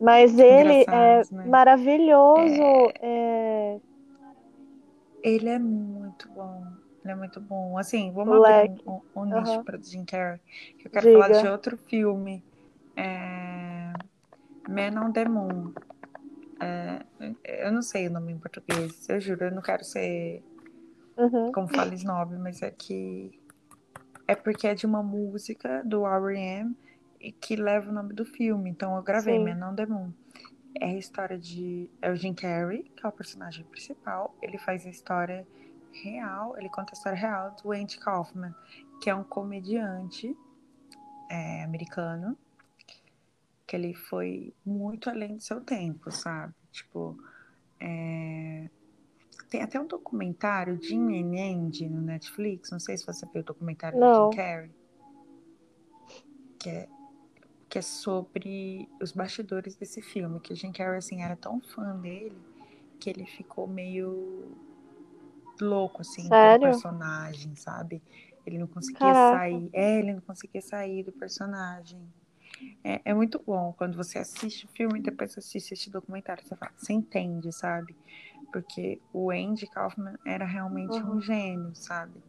Speaker 1: Mas ele é
Speaker 2: né?
Speaker 1: maravilhoso. é,
Speaker 2: Ele é muito bom. Ele é muito bom. Assim, vamos
Speaker 1: Moleque.
Speaker 2: abrir um, um, um nicho
Speaker 1: Aham.
Speaker 2: para Jim Carrey. Que eu quero falar
Speaker 1: Diga.
Speaker 2: de outro filme. É... Man on the Moon. É, eu não sei o nome em português, eu juro, eu não quero ser
Speaker 1: Uhum.
Speaker 2: como fala snob, mas é que é porque é de uma música do R.E.M. que leva o nome do filme. Então eu gravei
Speaker 1: Sim.
Speaker 2: Man on the Moon. É a história de. É o Jim Carrey, que é o personagem principal. Ele faz a história real, ele conta a história real do Andy Kaufman, que é um comediante é, americano, que ele foi muito além do seu tempo, sabe? Tipo, é... tem até um documentário, Jim and Andy, no Netflix, não sei se você viu o documentário
Speaker 1: Não.
Speaker 2: do Jim Carrey, que é, que é sobre os bastidores desse filme, que o Jim Carrey, assim, era tão fã dele, que ele ficou meio louco, assim,
Speaker 1: Sério?
Speaker 2: pelo personagem, sabe? Ele não conseguia
Speaker 1: Caraca.
Speaker 2: sair. É, ele não conseguia sair do personagem. É, é muito bom quando você assiste o filme e depois assiste esse documentário. Você, fala, você entende, sabe? Porque o Andy Kaufman era realmente
Speaker 1: Uhum.
Speaker 2: um gênio, sabe?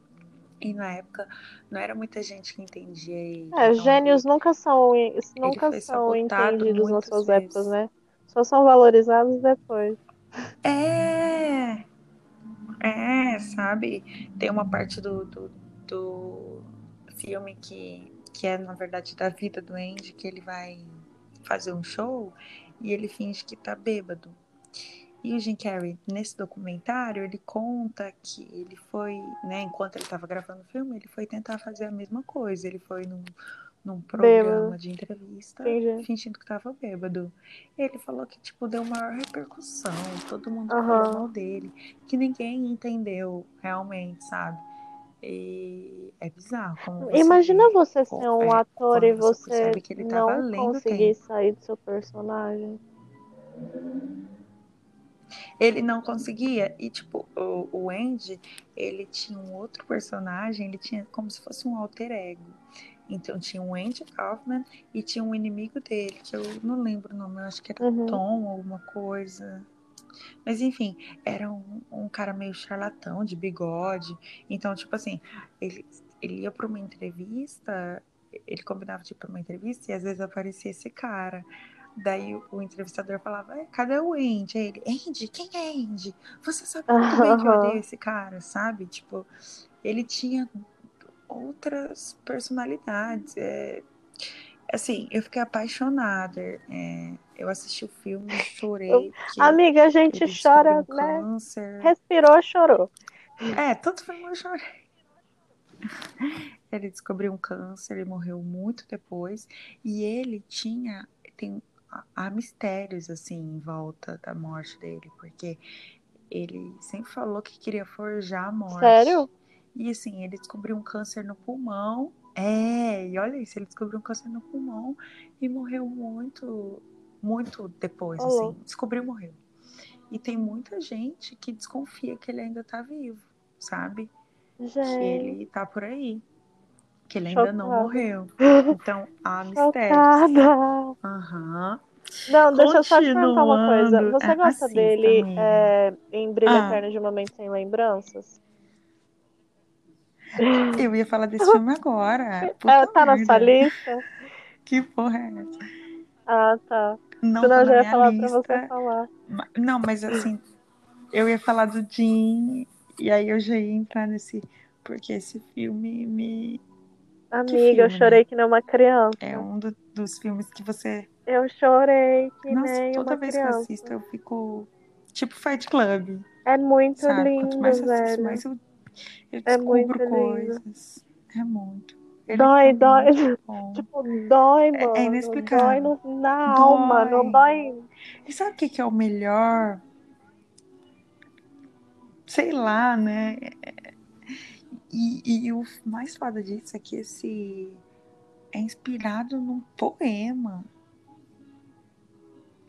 Speaker 2: E na época não era muita gente que entendia ele.
Speaker 1: É,
Speaker 2: então
Speaker 1: gênios nunca são, nunca são entendidos nas suas
Speaker 2: vezes.
Speaker 1: épocas, né? Só são valorizados depois.
Speaker 2: É, é, sabe? Tem uma parte do, do, do filme que, que é, na verdade, da vida do Andy, que ele vai fazer um show e ele finge que tá bêbado. E o Jim Carrey, nesse documentário, ele conta que ele foi, né, enquanto ele estava gravando o filme, ele foi tentar fazer a mesma coisa. Ele foi num, num programa
Speaker 1: Bêbado.
Speaker 2: de entrevista
Speaker 1: Entendi.
Speaker 2: fingindo que tava bêbado. Ele falou que, tipo, deu maior repercussão, todo mundo
Speaker 1: Aham.
Speaker 2: falou mal dele, que ninguém entendeu realmente, sabe? E é bizarro. Como você
Speaker 1: Imagina
Speaker 2: vê,
Speaker 1: você ser um
Speaker 2: é,
Speaker 1: ator e
Speaker 2: você
Speaker 1: você não conseguir
Speaker 2: tempo.
Speaker 1: sair do seu personagem.
Speaker 2: Ele não conseguia. E, tipo, o, o Andy, ele tinha um outro personagem, ele tinha como se fosse um alter ego. Então tinha o Andy Kaufman e tinha um inimigo dele, que eu não lembro o nome, eu acho que era
Speaker 1: Uhum.
Speaker 2: Tom alguma coisa. Mas enfim, era um, um cara meio charlatão, de bigode. Então, tipo assim, ele, ele ia pra uma entrevista, ele combinava de ir pra uma entrevista e às vezes aparecia esse cara. Daí o, entrevistador falava, "É, cadê o Andy? Aí ele, Andy? Quem é Andy? Você sabe muito bem que eu odeio esse cara, sabe? Tipo, ele tinha outras personalidades. É, assim, eu fiquei apaixonada. é, eu assisti o filme, chorei.
Speaker 1: Amiga, a gente
Speaker 2: ele
Speaker 1: chora,
Speaker 2: um
Speaker 1: né?
Speaker 2: câncer.
Speaker 1: Respirou, chorou.
Speaker 2: É, todo filme eu chorei. Ele descobriu um câncer e morreu muito depois. E ele tinha. Tem, há- mistérios, assim, em volta da morte dele, porque ele sempre falou que queria forjar a morte.
Speaker 1: Sério?
Speaker 2: E assim, ele descobriu um câncer no pulmão. É, e olha isso, ele descobriu um câncer no pulmão e morreu muito, muito depois,
Speaker 1: Ô,
Speaker 2: assim. Descobriu e morreu. E tem muita gente que desconfia que ele ainda tá vivo, sabe? Que
Speaker 1: Gente,
Speaker 2: ele tá por aí. Que ele ainda não
Speaker 1: chocada.
Speaker 2: morreu. Então, há mistérios.
Speaker 1: Chocada.
Speaker 2: Aham.
Speaker 1: Não, deixa eu só te perguntar uma coisa. Você
Speaker 2: Ah,
Speaker 1: gosta
Speaker 2: assista,
Speaker 1: dele é, em Brilho
Speaker 2: Ah.
Speaker 1: Eterno de Momento Sem Lembranças?
Speaker 2: Eu ia falar desse filme agora. Puta
Speaker 1: É, tá na sua
Speaker 2: merda.
Speaker 1: lista?
Speaker 2: Que porra é essa?
Speaker 1: Ah, tá.
Speaker 2: Não
Speaker 1: Senão
Speaker 2: tá
Speaker 1: eu já ia falar pra
Speaker 2: lista.
Speaker 1: você falar.
Speaker 2: Não, mas assim, eu ia falar do Jim, e aí eu já ia entrar nesse. Porque esse filme me.
Speaker 1: Amiga, eu
Speaker 2: filme,
Speaker 1: chorei
Speaker 2: né?
Speaker 1: que nem uma criança.
Speaker 2: É um do- dos filmes que você.
Speaker 1: Eu chorei que
Speaker 2: Nossa,
Speaker 1: nem
Speaker 2: toda
Speaker 1: uma
Speaker 2: vez que eu assisto, eu fico. Tipo Fight Club,
Speaker 1: É muito
Speaker 2: sabe? Quanto
Speaker 1: lindo,
Speaker 2: mais eu assisto,
Speaker 1: velho.
Speaker 2: mais eu, eu
Speaker 1: É
Speaker 2: descubro
Speaker 1: lindo.
Speaker 2: coisas. É muito. Ele
Speaker 1: Dói,
Speaker 2: é
Speaker 1: dói.
Speaker 2: bom.
Speaker 1: Tipo, dói,
Speaker 2: É,
Speaker 1: mano.
Speaker 2: é
Speaker 1: Dói
Speaker 2: inexplicável.
Speaker 1: no- na alma, não
Speaker 2: Dói.
Speaker 1: dói.
Speaker 2: E sabe o que, que é o melhor? Sei lá, né? E, e o mais foda disso é que esse é inspirado num poema.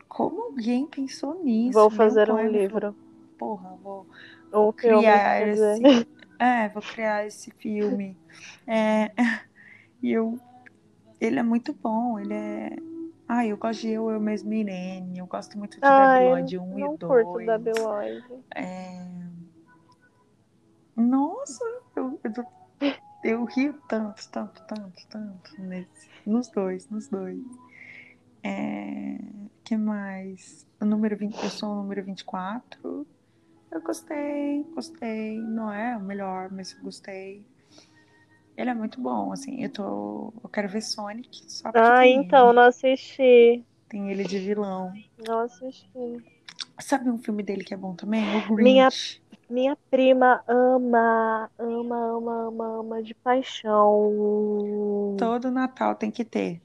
Speaker 2: Como alguém pensou nisso?
Speaker 1: Vou fazer um livro.
Speaker 2: Porra, vou, vou criar esse. É, vou criar esse filme. É, e eu. Ele é muito bom, ele é. Ai, eu gosto de Eu, Eu Mesmo e Irene. Eu gosto muito de Debiloid 1 e
Speaker 1: não curto
Speaker 2: 2.
Speaker 1: Debi Lloyd.
Speaker 2: É... Nossa, eu, eu, eu rio tanto, tanto, tanto, tanto nesse, nos dois, nos dois. É, que mais? O número 20, eu sou o número 24. Eu gostei, gostei. Não é o melhor, mas eu gostei. Ele é muito bom, assim. Eu tô. Eu quero ver Sonic, só
Speaker 1: Ah, então,
Speaker 2: ele.
Speaker 1: não assisti.
Speaker 2: Tem ele de vilão.
Speaker 1: Não assisti.
Speaker 2: Sabe um filme dele que é bom também? O Grinch.
Speaker 1: Minha prima ama, ama, ama, ama, ama de paixão.
Speaker 2: Todo Natal tem que ter.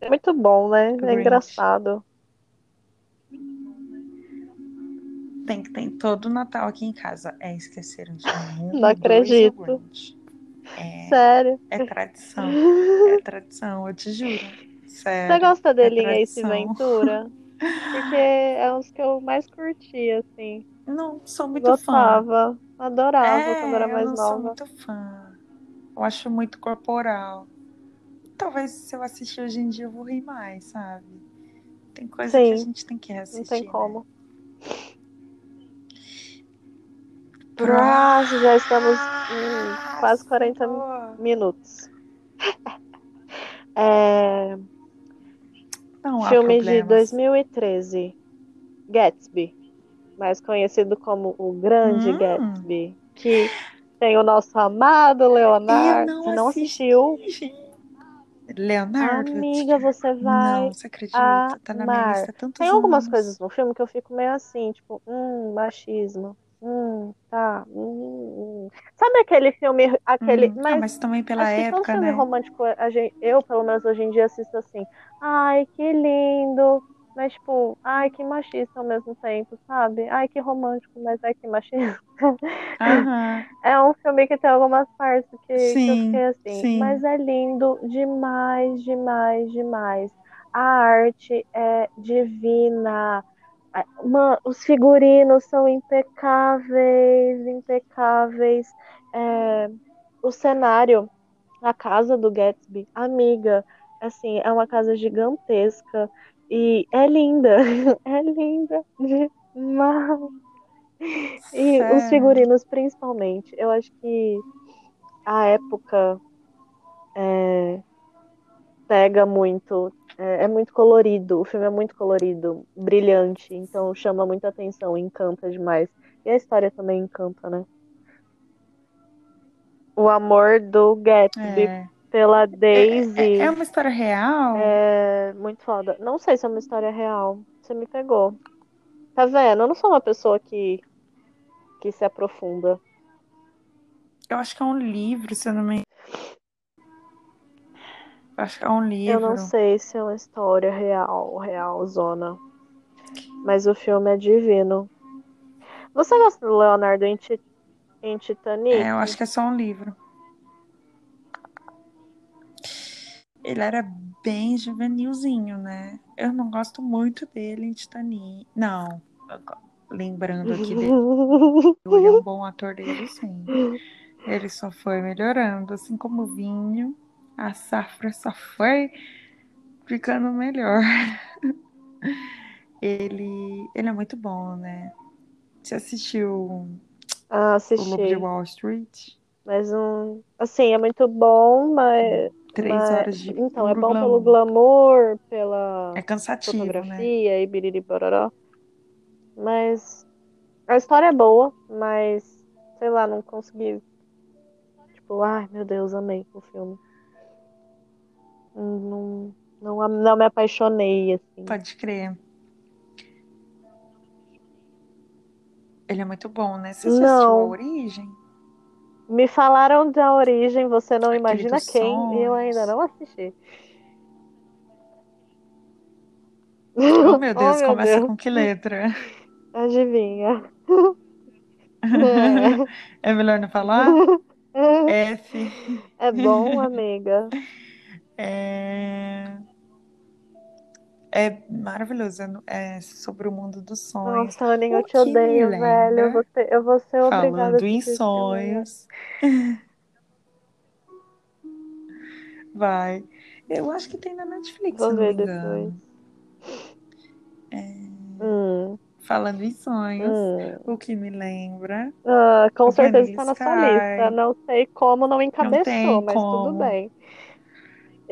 Speaker 1: É muito bom, né? É
Speaker 2: Grinch.
Speaker 1: engraçado.
Speaker 2: Tem que ter todo Natal aqui em casa. É esqueceram de um
Speaker 1: Não acredito.
Speaker 2: É,
Speaker 1: Sério.
Speaker 2: é tradição. É tradição, eu te juro. Sério.
Speaker 1: Você gosta dele em Ace
Speaker 2: tradição.
Speaker 1: Ventura? Porque é uns que eu mais curti, assim.
Speaker 2: Não sou muito fã.
Speaker 1: Gostava. Adorava
Speaker 2: É,
Speaker 1: quando era mais
Speaker 2: eu não sou
Speaker 1: nova.
Speaker 2: muito fã. Eu acho muito corporal. Talvez se eu assistir hoje em dia eu vou rir mais, sabe? Tem coisa que a
Speaker 1: Sim,
Speaker 2: gente tem que
Speaker 1: Não
Speaker 2: assistir.
Speaker 1: tem
Speaker 2: né?
Speaker 1: como. Nossa, já estamos em quase 40
Speaker 2: Nossa!
Speaker 1: minutos. É,
Speaker 2: Não
Speaker 1: filme de
Speaker 2: problemas.
Speaker 1: 2013. Gatsby. Mais conhecido como O Grande
Speaker 2: Hum.
Speaker 1: Gatsby. Que tem o nosso amado Leonardo.
Speaker 2: Eu não
Speaker 1: não
Speaker 2: assisti.
Speaker 1: assistiu?
Speaker 2: Leonardo?
Speaker 1: Amiga, você vai.
Speaker 2: Não, você acredita? Tá na minha lista tantos
Speaker 1: Tem algumas
Speaker 2: anos.
Speaker 1: coisas no filme que eu fico meio assim, tipo, hum, machismo. Hum, tá. Hum, hum. Sabe aquele filme, aquele.
Speaker 2: Hum, ah,
Speaker 1: mas
Speaker 2: mas também pela época,
Speaker 1: filme
Speaker 2: né?
Speaker 1: romântico, a gente, eu, pelo menos hoje em dia, assisto assim. Ai, que lindo. Mas, tipo, ai, que machista ao mesmo tempo, sabe? Ai, que romântico, mas ai, que machista.
Speaker 2: Aham.
Speaker 1: É um filme que tem algumas partes que, que eu
Speaker 2: Sim,
Speaker 1: fiquei assim,
Speaker 2: sim.
Speaker 1: mas é lindo demais, demais, demais. A arte é divina. Mano, os figurinos são impecáveis, impecáveis. É, o cenário, a casa do Gatsby, amiga, assim, é uma casa gigantesca e é linda, é linda demais. E os figurinos, principalmente. Eu acho que a época é, pega muito. É, é muito colorido. O filme é muito colorido, brilhante. Então chama muita atenção, encanta demais. E a história também encanta, né? O amor do Gatsby
Speaker 2: É.
Speaker 1: pela
Speaker 2: É,
Speaker 1: Daisy
Speaker 2: é- é uma história real?
Speaker 1: é muito foda. Não sei se é uma história real. Você me pegou. Tá vendo? Eu não sou uma pessoa que, que se aprofunda.
Speaker 2: Eu acho que é um livro, se eu não me Eu acho que é um livro.
Speaker 1: Eu não sei se é uma história real, real, zona. Mas o filme é divino. Você gosta do Leonardo em Titanic?
Speaker 2: É, eu acho que é só um livro. Ele era bem juvenilzinho, né? Eu não gosto muito dele em Titanic. Não, lembrando aqui dele, ele é um bom ator desde sempre. Ele só foi melhorando, assim como o vinho, a safra só foi ficando melhor. Ele, ele é muito bom, né? Você assistiu
Speaker 1: Ah,
Speaker 2: O Lobo de
Speaker 1: assisti.
Speaker 2: Wall Street?
Speaker 1: Mas um. Assim, é muito bom, mas.
Speaker 2: Três
Speaker 1: mas-
Speaker 2: horas de
Speaker 1: Então, é bom pelo
Speaker 2: glamour.
Speaker 1: pela
Speaker 2: É cansativo, né?
Speaker 1: fotografia e biriri bororó. Mas. A história é boa, mas. Sei lá, não consegui. Tipo, ai meu Deus, amei o filme. Não, não, não me apaixonei, assim.
Speaker 2: Pode crer. Ele é muito bom, né? Você assistiu
Speaker 1: Não.
Speaker 2: A Origem?
Speaker 1: Me falaram da origem, você não imagina quem, e eu ainda não assisti.
Speaker 2: Oh, meu Deus,
Speaker 1: Oh, meu
Speaker 2: começa
Speaker 1: Deus.
Speaker 2: com que letra?
Speaker 1: Adivinha.
Speaker 2: É melhor não falar? F.
Speaker 1: É bom, amiga.
Speaker 2: É... é maravilhoso. É sobre o mundo dos sonhos.
Speaker 1: Nossa, Aninha, eu te odeio, velho. Eu vou, ter, eu vou ser obrigada
Speaker 2: Falando em sonhos. Vai. Eu acho que tem na Netflix,
Speaker 1: Vou
Speaker 2: não
Speaker 1: ver depois. Hum,
Speaker 2: Falando em sonhos,
Speaker 1: hum.
Speaker 2: o que me lembra.
Speaker 1: Ah, com certeza está na sua lista. Não sei como não encabeçou,
Speaker 2: tem
Speaker 1: mas tudo
Speaker 2: como.
Speaker 1: bem.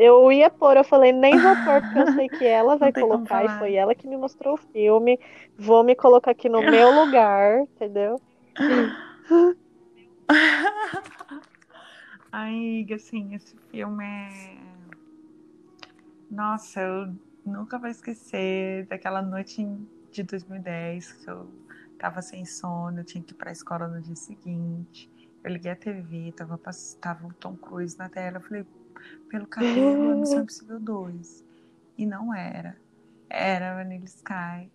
Speaker 1: Eu ia pôr, eu falei, nem vou pôr, porque eu sei que ela vai colocar, e foi ela que me mostrou o filme. Vou me colocar aqui no meu lugar, entendeu?
Speaker 2: Ai, assim, esse filme é. Nossa, eu nunca vou esquecer daquela noite de 2010 que eu tava sem sono, eu tinha que ir pra escola no dia seguinte. Eu liguei a TV, tava, tava o Tom Cruise na tela. Eu falei, pelo cabelo, é Missão Impossível 2. E não era. Era Vanilla Sky.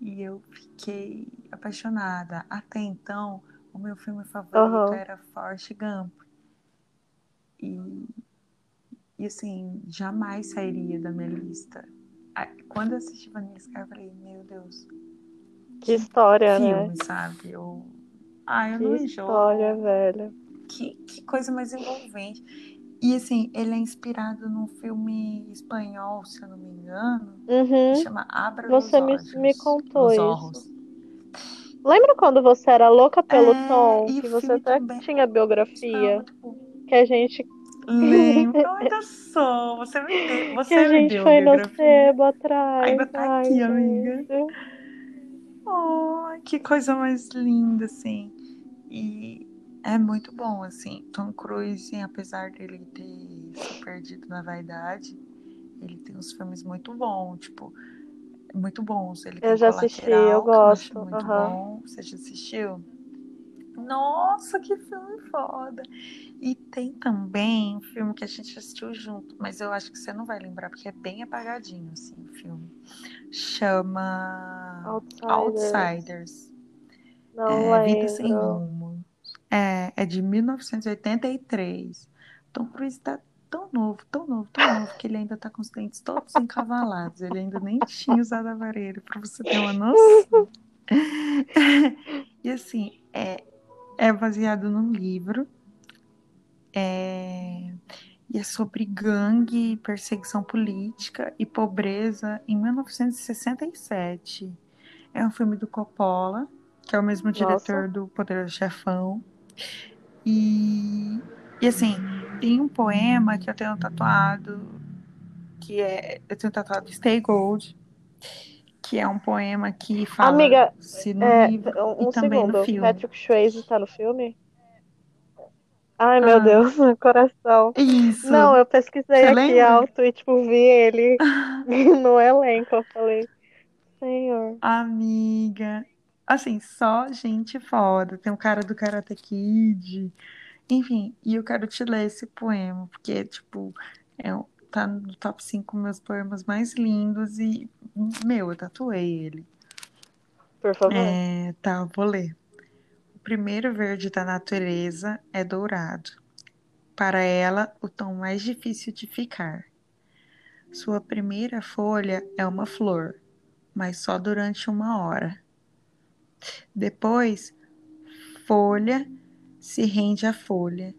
Speaker 2: E eu fiquei apaixonada. Até então, o meu filme favorito uhum. era Forrest Gump. E, e assim, jamais sairia da minha lista. Quando eu assisti Vanilla Sky, eu falei, meu Deus.
Speaker 1: Que, história,
Speaker 2: filme,
Speaker 1: né?
Speaker 2: sabe? Eu, ah, eu
Speaker 1: que
Speaker 2: não
Speaker 1: enjoo. história, velho.
Speaker 2: Que, que coisa mais envolvente. E assim, ele é inspirado num filme espanhol, se eu não me engano,
Speaker 1: uhum.
Speaker 2: que chama Abra
Speaker 1: Você
Speaker 2: me,
Speaker 1: olhos, me contou isso. Lembra quando você era louca pelo
Speaker 2: é,
Speaker 1: Tom? Que você até
Speaker 2: também...
Speaker 1: tinha biografia. Que a gente.
Speaker 2: Lembro, ainda sou. Você me deu. Você
Speaker 1: que a gente foi no sebo atrás.
Speaker 2: Ainda tá
Speaker 1: Ai,
Speaker 2: aqui,
Speaker 1: gente.
Speaker 2: amiga. Oh, que coisa mais linda, assim. E é muito bom, assim. Tom Cruise, apesar dele ter se perdido na vaidade, ele tem uns filmes muito bons, tipo, muito bons. Ele
Speaker 1: eu já assisti, eu gosto.
Speaker 2: Eu muito uhum. bom. Você já assistiu? Nossa, que filme foda! E tem também um filme que a gente assistiu junto, mas eu acho que você não vai lembrar, porque é bem apagadinho, assim, o filme. Chama
Speaker 1: Outsiders.
Speaker 2: Outsiders.
Speaker 1: Não
Speaker 2: é,
Speaker 1: lembro.
Speaker 2: Vida Sem Rumo. É, é de 1983. Tom Cruise tá tão novo, tão novo, tão novo, que ele ainda tá com os dentes todos encavalados. Ele ainda nem tinha usado aparelho, pra você ter uma noção. e assim, é, é baseado num livro. É, e é sobre gangue, perseguição política e pobreza em 1967. É um filme do Coppola, que é o mesmo diretor
Speaker 1: Nossa.
Speaker 2: do Poderoso Chefão. E, e assim, tem um poema que eu tenho tatuado, que é. Eu tenho tatuado Stay Gold, que é um poema que fala
Speaker 1: Amiga,
Speaker 2: se no
Speaker 1: é,
Speaker 2: livro
Speaker 1: um
Speaker 2: e também
Speaker 1: segundo.
Speaker 2: no filme.
Speaker 1: Patrick Swayze tá no filme? Ai, meu
Speaker 2: Ah.
Speaker 1: Deus, meu coração.
Speaker 2: Isso.
Speaker 1: Não, eu pesquisei
Speaker 2: Você
Speaker 1: aqui
Speaker 2: lembra?
Speaker 1: alto e, tipo, vi ele no elenco. Eu falei, senhor.
Speaker 2: Amiga. Assim, só gente foda. Tem o cara do Karate Kid. Enfim, e eu quero te ler esse poema, porque, tipo, é, tá no top 5 meus poemas mais lindos e, meu, eu tatuei ele.
Speaker 1: Por favor.
Speaker 2: É, tá, vou ler. O primeiro verde da natureza é dourado. Para ela, o tom mais difícil de ficar. Sua primeira folha é uma flor, mas só durante uma hora. Depois, folha se rende à folha,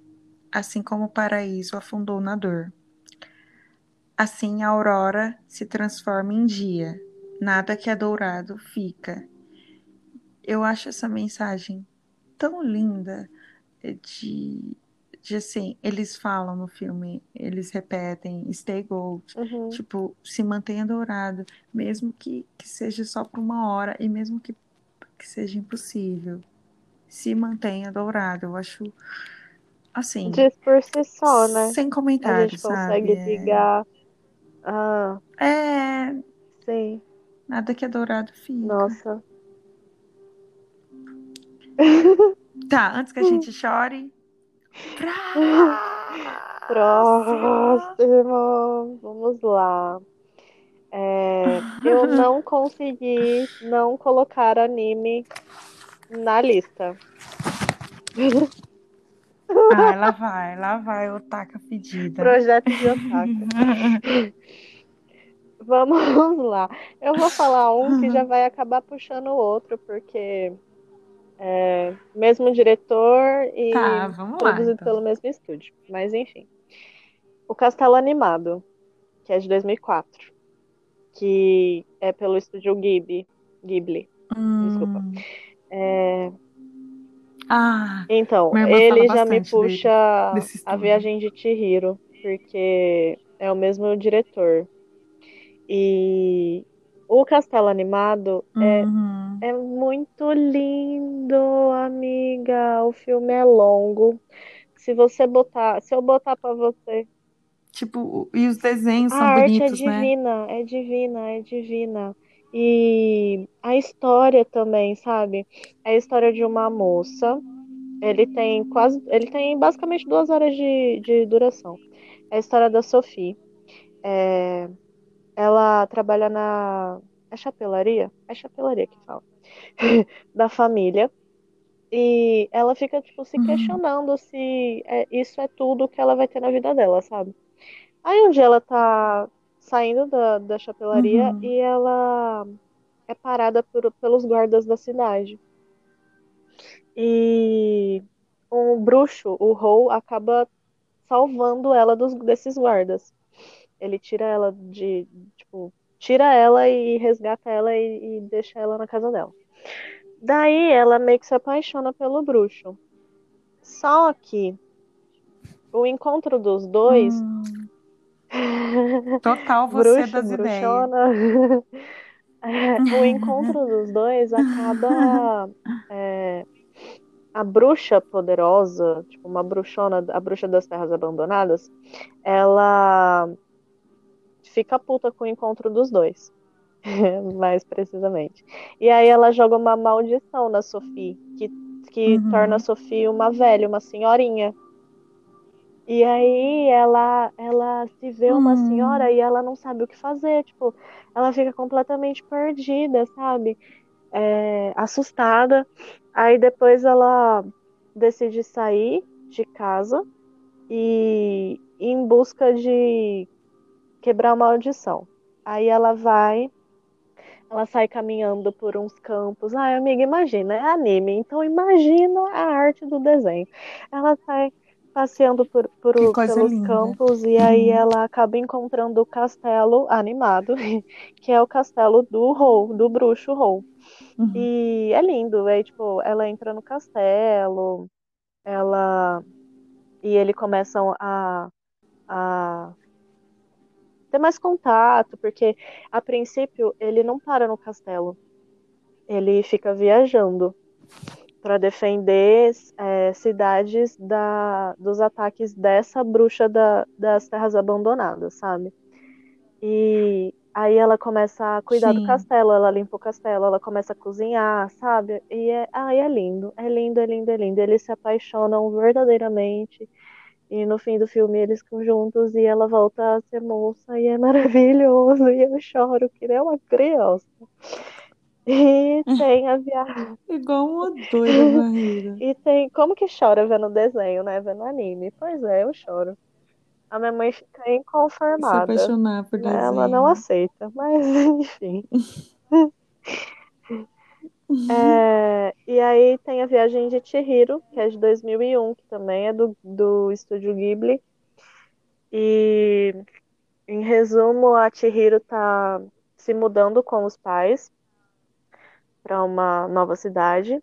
Speaker 2: assim como o paraíso afundou na dor. Assim a aurora se transforma em dia, nada que é dourado fica. Eu acho essa mensagem tão linda de, de assim, eles falam no filme, eles repetem stay gold,
Speaker 1: Uhum.
Speaker 2: tipo, se mantenha dourado, mesmo que, que seja só por uma hora e mesmo que, que seja impossível. Se mantenha dourado, eu acho assim,
Speaker 1: Diz por si só, né?
Speaker 2: sem
Speaker 1: A
Speaker 2: comentários,
Speaker 1: gente
Speaker 2: sabe?
Speaker 1: consegue ligar. Ah,
Speaker 2: É, é,
Speaker 1: sim.
Speaker 2: nada que é dourado fica.
Speaker 1: Nossa.
Speaker 2: Tá, antes que a gente chore. Próximo.
Speaker 1: Próximo. Vamos lá. É, eu não consegui não colocar anime na lista.
Speaker 2: Ah, lá vai, lá vai, Otaka pedida.
Speaker 1: Projeto de Otaka. Vamos lá. Eu vou falar um que já vai acabar puxando o outro, porque é mesmo diretor e
Speaker 2: Tá,
Speaker 1: produzido
Speaker 2: Então.
Speaker 1: pelo mesmo estúdio. Mas enfim. O Castelo Animado, que é de 2004, que é pelo estúdio Ghibli. Ghibli. Desculpa.
Speaker 2: Hum.
Speaker 1: É,
Speaker 2: Ah,
Speaker 1: então, ele já me puxa
Speaker 2: desse
Speaker 1: a. Viagem de Chihiro, porque é o mesmo diretor. E o Castelo Animado é
Speaker 2: uhum.
Speaker 1: É muito lindo, amiga. O filme é longo. se você botar, se eu botar para você.
Speaker 2: Tipo, e os desenhos
Speaker 1: a
Speaker 2: são
Speaker 1: arte
Speaker 2: bonitos,
Speaker 1: é
Speaker 2: né?
Speaker 1: divina, é divina, é divina. E a história também, sabe? É a história de uma moça. Ele tem quase. Ele tem basicamente duas horas de, de duração. É a história da Sophie. É, ela trabalha na. É chapelaria? É chapelaria que fala. da família. E ela fica, tipo, se
Speaker 2: Uhum.
Speaker 1: questionando se é- isso é tudo que ela vai ter na vida dela, sabe? Aí um dia ela tá saindo da, da chapelaria
Speaker 2: Uhum.
Speaker 1: e ela é parada por- pelos guardas da cidade. E um bruxo, o Hou, acaba salvando ela dos, desses guardas. Ele tira ela de. Tipo, tira ela e resgata ela e, e deixa ela na casa dela. Daí ela meio que se apaixona pelo bruxo. Só que o encontro dos dois.
Speaker 2: Hum. Total você
Speaker 1: bruxo,
Speaker 2: das ideias.
Speaker 1: bruxona. É, o encontro dos dois acaba. é, a bruxa poderosa, tipo uma bruxona, a bruxa das terras abandonadas, ela fica puta com o encontro dos dois. Mais precisamente. E aí ela joga uma maldição na Sophie, que, que
Speaker 2: Uhum.
Speaker 1: torna a Sophie uma velha, uma senhorinha. E aí ela, ela se vê uma
Speaker 2: Hum.
Speaker 1: senhora e ela não sabe o que fazer, tipo, ela fica completamente perdida, sabe? É, assustada. Aí depois ela decide sair de casa e em busca de quebrar a maldição. Aí ela vai, ela sai caminhando por uns campos. Ai, amiga, imagina, é anime, então imagina a arte do desenho. Ela sai passeando por, por o- pelos
Speaker 2: linda.
Speaker 1: campos e aí
Speaker 2: Uhum.
Speaker 1: ela acaba encontrando o castelo animado, que é o castelo do Hou, do bruxo Hou.
Speaker 2: Uhum.
Speaker 1: E é lindo, é tipo, ela entra no castelo, ela e ele começam a, a ter mais contato, porque a princípio ele não para no castelo, ele fica viajando para defender é, cidades da, dos ataques dessa bruxa da, das terras abandonadas, sabe? E aí ela começa a cuidar do
Speaker 2: Sim.
Speaker 1: castelo, ela limpa o castelo, ela começa a cozinhar, sabe? E é, ai, é lindo, é lindo, é lindo, é lindo. Eles se apaixonam verdadeiramente. E no fim do filme eles ficam juntos e ela volta a ser moça e é maravilhoso. E eu choro que nem uma criança. E tem a viagem.
Speaker 2: Igual uma doida.
Speaker 1: E tem. Como que chora vendo desenho, né? Vendo anime? Pois é, eu choro. A minha mãe fica
Speaker 2: Se
Speaker 1: inconformada.
Speaker 2: apaixonar por
Speaker 1: né? Ela não
Speaker 2: desenho.
Speaker 1: aceita, mas enfim. É, e aí tem a Viagem de Chihiro, que é de 2001, que também é do, do estúdio Ghibli. E, em resumo, a Chihiro tá se mudando com os pais para uma nova cidade.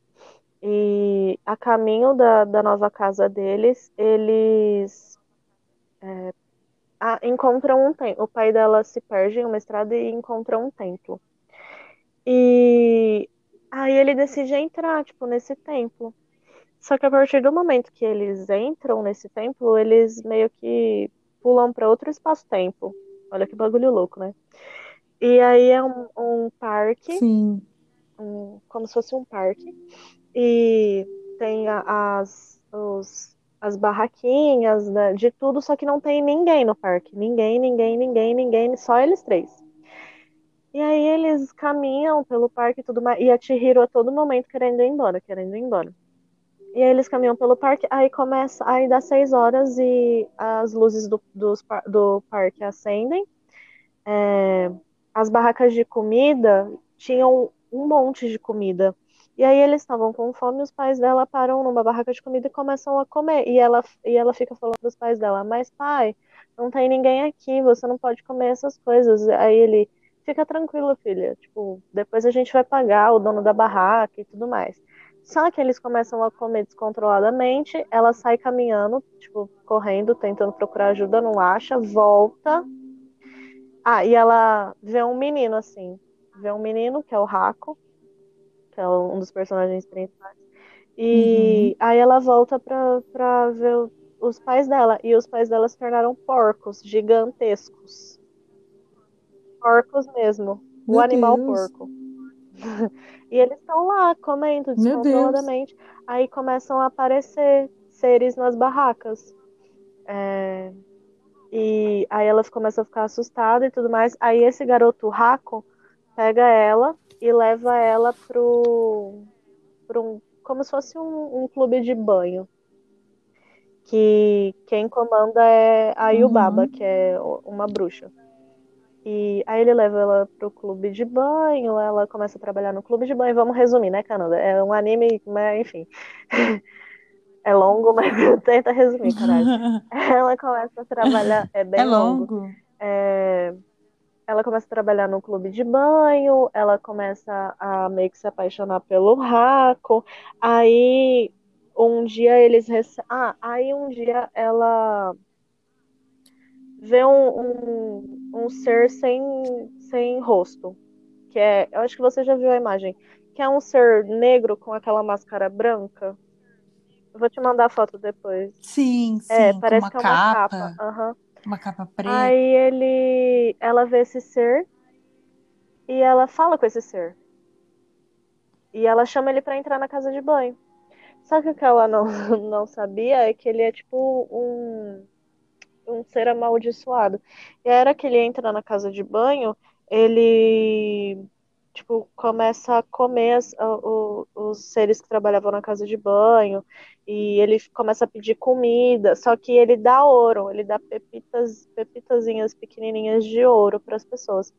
Speaker 1: E a caminho da, da nova casa deles, eles é, a- encontram um templo. O pai dela se perde em uma estrada e encontra um templo. E aí ele decide entrar, tipo, nesse templo. Só que a partir do momento que eles entram nesse templo, eles meio que pulam para outro espaço-tempo. Olha que bagulho louco, né? E aí é um, um parque,
Speaker 2: Sim.
Speaker 1: Um- como se fosse um parque. E tem as, os- as barraquinhas, né, de tudo, só que não tem ninguém no parque. Ninguém, ninguém, ninguém, ninguém, só eles três. E aí eles caminham pelo parque e tudo mais. E a Chihiro a todo momento querendo ir embora, querendo ir embora. E aí eles caminham pelo parque, aí começa, aí dá seis horas e as luzes do, par- do parque acendem. É, as barracas de comida tinham um monte de comida. E aí eles estavam com fome, os pais dela param numa barraca de comida e começam a comer. E ela, e ela fica falando pros pais dela, mas pai, não tem ninguém aqui, você não pode comer essas coisas. Aí ele, fica tranquilo, filha, tipo, depois a gente vai pagar o dono da barraca e tudo mais. Só que eles começam a comer descontroladamente, ela sai caminhando, tipo, correndo, tentando procurar ajuda, não acha, volta. Ah, e ela vê um menino assim, vê um menino que é o Raco, que é um dos personagens principais. E aí ela volta pra, pra ver o, os pais dela. E os pais dela se tornaram porcos gigantescos. Porcos mesmo.
Speaker 2: Meu
Speaker 1: o animal
Speaker 2: Deus.
Speaker 1: porco. e eles estão lá comendo descontroladamente. Aí começam a aparecer seres nas barracas. É, E aí elas começam a ficar assustadas e tudo mais. Aí esse garoto Raco pega ela e leva ela pro, pro um, como se fosse um, um clube de banho. Que quem comanda é a Yubaba,
Speaker 2: Uhum.
Speaker 1: que é uma bruxa. E aí ele leva ela pro clube de banho, ela começa a trabalhar no clube de banho. Vamos resumir, né, Cananda? É um anime, mas enfim. É longo, mas tenta resumir, caralho. Ela começa a trabalhar. É bem
Speaker 2: É
Speaker 1: longo.
Speaker 2: longo?
Speaker 1: É, ela começa a trabalhar no clube de banho, ela começa a meio que se apaixonar pelo Raco. Aí um dia eles rece... Ah, aí um dia ela vê um, um, um ser sem, sem rosto. Que é. Eu acho que você já viu a imagem. Que é um ser negro com aquela máscara branca. Eu vou te mandar a foto depois.
Speaker 2: Sim, sim,
Speaker 1: É, parece que é uma capa.
Speaker 2: capa,
Speaker 1: Aham.
Speaker 2: Uma capa preta.
Speaker 1: Aí ele, ela vê esse ser e ela fala com esse ser. E ela chama ele pra entrar na casa de banho. Só que o que ela não, não sabia é que ele é tipo um, um ser amaldiçoado. E a hora que ele entra na casa de banho, ele tipo começa a comer as- o- os seres que trabalhavam na casa de banho. E ele começa a pedir comida, só que ele dá ouro, ele dá pepitas, pepitazinhas pequenininhas de ouro para as pessoas.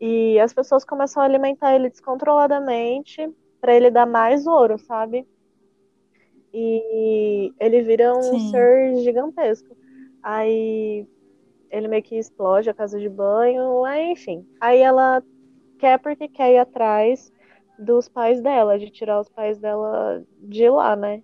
Speaker 1: E as pessoas começam a alimentar ele descontroladamente para ele dar mais ouro, sabe? E ele vira um
Speaker 2: Sim.
Speaker 1: ser gigantesco. Aí ele meio que explode a casa de banho, aí, enfim. Aí ela quer porque quer ir atrás dos pais dela, de tirar os pais dela de lá, né?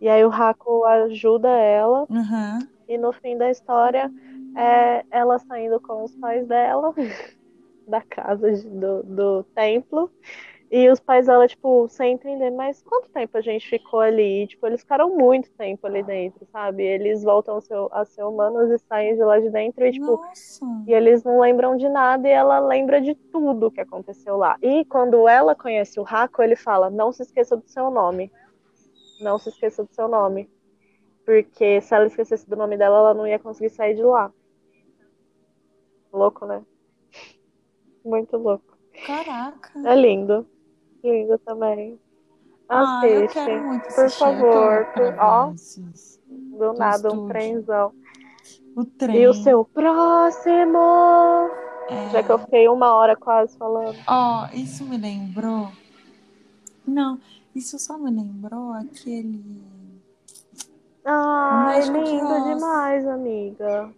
Speaker 1: E aí o Raco ajuda ela,
Speaker 2: Uhum.
Speaker 1: e no fim da história é ela saindo com os pais dela da casa do, do templo. E os pais dela, tipo, sem entender, mas quanto tempo a gente ficou ali? E, tipo, eles ficaram muito tempo ali dentro, sabe? Eles voltam a ser, a ser humanos e saem de lá de dentro e, tipo,
Speaker 2: Nossa.
Speaker 1: e eles não lembram de nada e ela lembra de tudo que aconteceu lá. E quando ela conhece o Raco, ele fala: Não se esqueça do seu nome. Não se esqueça do seu nome. Porque se ela esquecesse do nome dela, ela não ia conseguir sair de lá. Louco, né? Muito louco.
Speaker 2: Caraca.
Speaker 1: É lindo. Lindo também.
Speaker 2: Ah, eu
Speaker 1: Assiste.
Speaker 2: quero muito
Speaker 1: por
Speaker 2: assistir.
Speaker 1: Favor, por- ó. Do nada, um trenzão.
Speaker 2: O trem.
Speaker 1: E o seu próximo?
Speaker 2: é...
Speaker 1: Já que eu fiquei uma hora quase falando.
Speaker 2: Ó, isso me lembrou. Não, isso só me lembrou aquele. Mágico de
Speaker 1: lindo demais, amiga.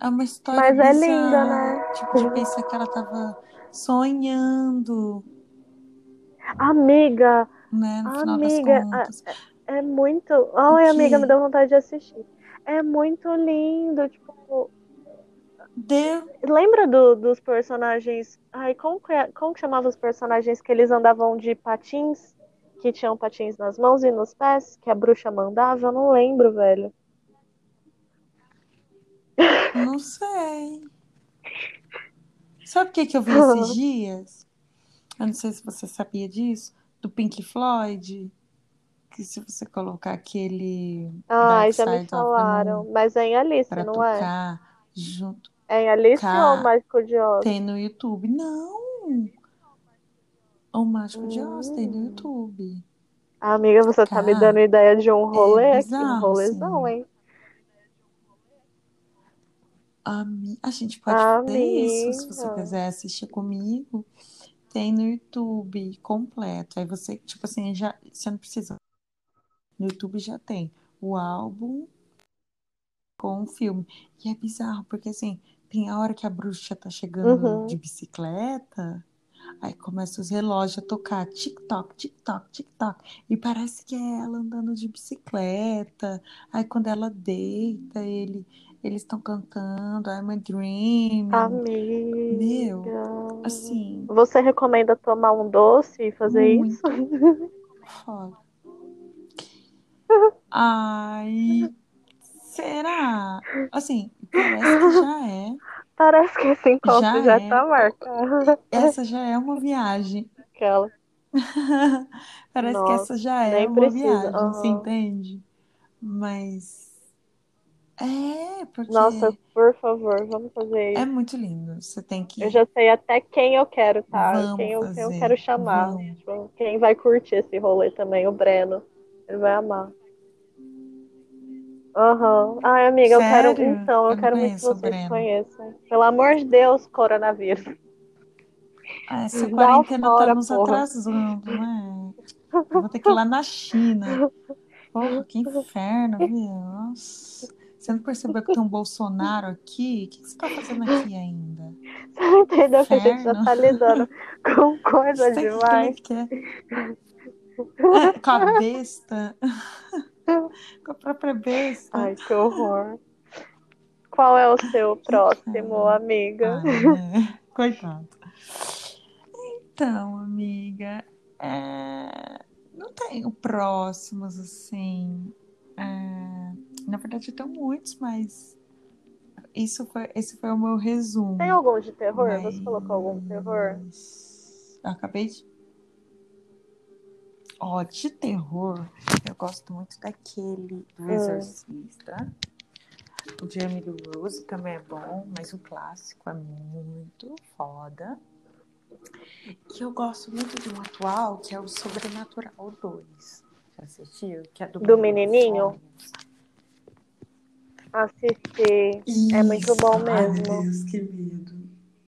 Speaker 2: É uma história
Speaker 1: Mas é
Speaker 2: bizarra.
Speaker 1: linda, né?
Speaker 2: Tipo, de pensar que ela tava sonhando,
Speaker 1: Amiga,
Speaker 2: né?
Speaker 1: Amiga,
Speaker 2: contas.
Speaker 1: é muito. Ai, amiga, me deu vontade de assistir. É muito lindo, tipo.
Speaker 2: Deu.
Speaker 1: Lembra do- dos personagens? Ai, como que, é- como que chamava os personagens que eles andavam de patins? Que tinham patins nas mãos e nos pés? Que a bruxa mandava? Eu não lembro, velho.
Speaker 2: Não sei. Sabe o que, que eu vi esses dias? Eu não sei se você sabia disso. Do Pink Floyd. Que se você colocar aquele Dark
Speaker 1: já me falaram. Mas é em Alice, não é?
Speaker 2: tocar junto,
Speaker 1: É em Alice ou Mágico de Oz?
Speaker 2: tem no YouTube. Não! O Mágico de Oz tem no
Speaker 1: Hum.
Speaker 2: YouTube.
Speaker 1: Amiga, você tá me dando ideia de um rolê aqui, um
Speaker 2: bizarro,
Speaker 1: rolezão,
Speaker 2: assim.
Speaker 1: hein?
Speaker 2: Ami- A gente pode fazer isso, se você quiser assistir comigo. Tem no YouTube completo. Aí você, tipo assim, já, você não precisa. No YouTube já tem o álbum com o filme. E é bizarro, porque assim, tem a hora que a bruxa tá chegando
Speaker 1: Uhum.
Speaker 2: de bicicleta, aí começa os relógios a tocar tic-toc, tic-toc, tic-toc. E parece que é ela andando de bicicleta. Aí quando ela deita, ele, eles estão cantando I'm a. Meu,
Speaker 1: Amiga.
Speaker 2: assim,
Speaker 1: Você recomenda tomar um doce e fazer
Speaker 2: muito
Speaker 1: isso?
Speaker 2: foda. Ai, será? Assim, parece que já é.
Speaker 1: Parece que esse encontro
Speaker 2: Já
Speaker 1: já
Speaker 2: é.
Speaker 1: tá marcado.
Speaker 2: Essa já é uma viagem.
Speaker 1: Aquela.
Speaker 2: Parece que
Speaker 1: Nossa,
Speaker 2: essa já é uma
Speaker 1: precisa.
Speaker 2: viagem, você
Speaker 1: Aham.
Speaker 2: entende? Mas é, porque
Speaker 1: Nossa, por favor, vamos fazer
Speaker 2: é
Speaker 1: isso.
Speaker 2: muito lindo. Você tem
Speaker 1: Eu
Speaker 2: que.
Speaker 1: já sei até quem eu quero, tá?
Speaker 2: Vamos
Speaker 1: Quem eu, quem eu
Speaker 2: fazer.
Speaker 1: quero chamar. Tipo, quem vai curtir esse rolê também, o Breno. Ele vai amar. Aham. Ai, amiga, eu quero.
Speaker 2: Sério?
Speaker 1: Então, eu
Speaker 2: Eu
Speaker 1: quero muito que vocês
Speaker 2: Breno.
Speaker 1: conheçam. Pelo amor de Deus, coronavírus.
Speaker 2: Ah, Essa
Speaker 1: Dá
Speaker 2: quarentena tá
Speaker 1: fora,
Speaker 2: nos
Speaker 1: porra.
Speaker 2: atrasando, né? Eu vou ter que ir lá na China. Porra, que inferno, viu? Nossa. Você não percebeu que tem um Bolsonaro aqui? O que que você tá fazendo aqui ainda?
Speaker 1: Você não entendeu que a gente já
Speaker 2: Inferno.
Speaker 1: tá lidando com coisa
Speaker 2: que ele
Speaker 1: demais?
Speaker 2: quer? É, com a besta. Com a própria besta.
Speaker 1: Ai, que horror. Qual é o seu próximo,
Speaker 2: Ai,
Speaker 1: amiga?
Speaker 2: né? Coitado. Então, amiga, é, não tenho próximos assim. É, Na verdade, tenho muitos, mas isso foi, esse foi o meu resumo.
Speaker 1: Tem algum de terror? Você colocou algum terror?
Speaker 2: Mas eu acabei de. Ó, de terror, eu gosto muito daquele do
Speaker 1: Hum.
Speaker 2: Exorcista. O de Emily Rose também é bom, mas o clássico é muito foda. E eu gosto muito de um atual, que é o Sobrenatural 2. Assistiu? Que é do,
Speaker 1: Do menininho? Assisti. É muito bom
Speaker 2: Isso. Ai, meu
Speaker 1: mesmo.
Speaker 2: Deus, que medo.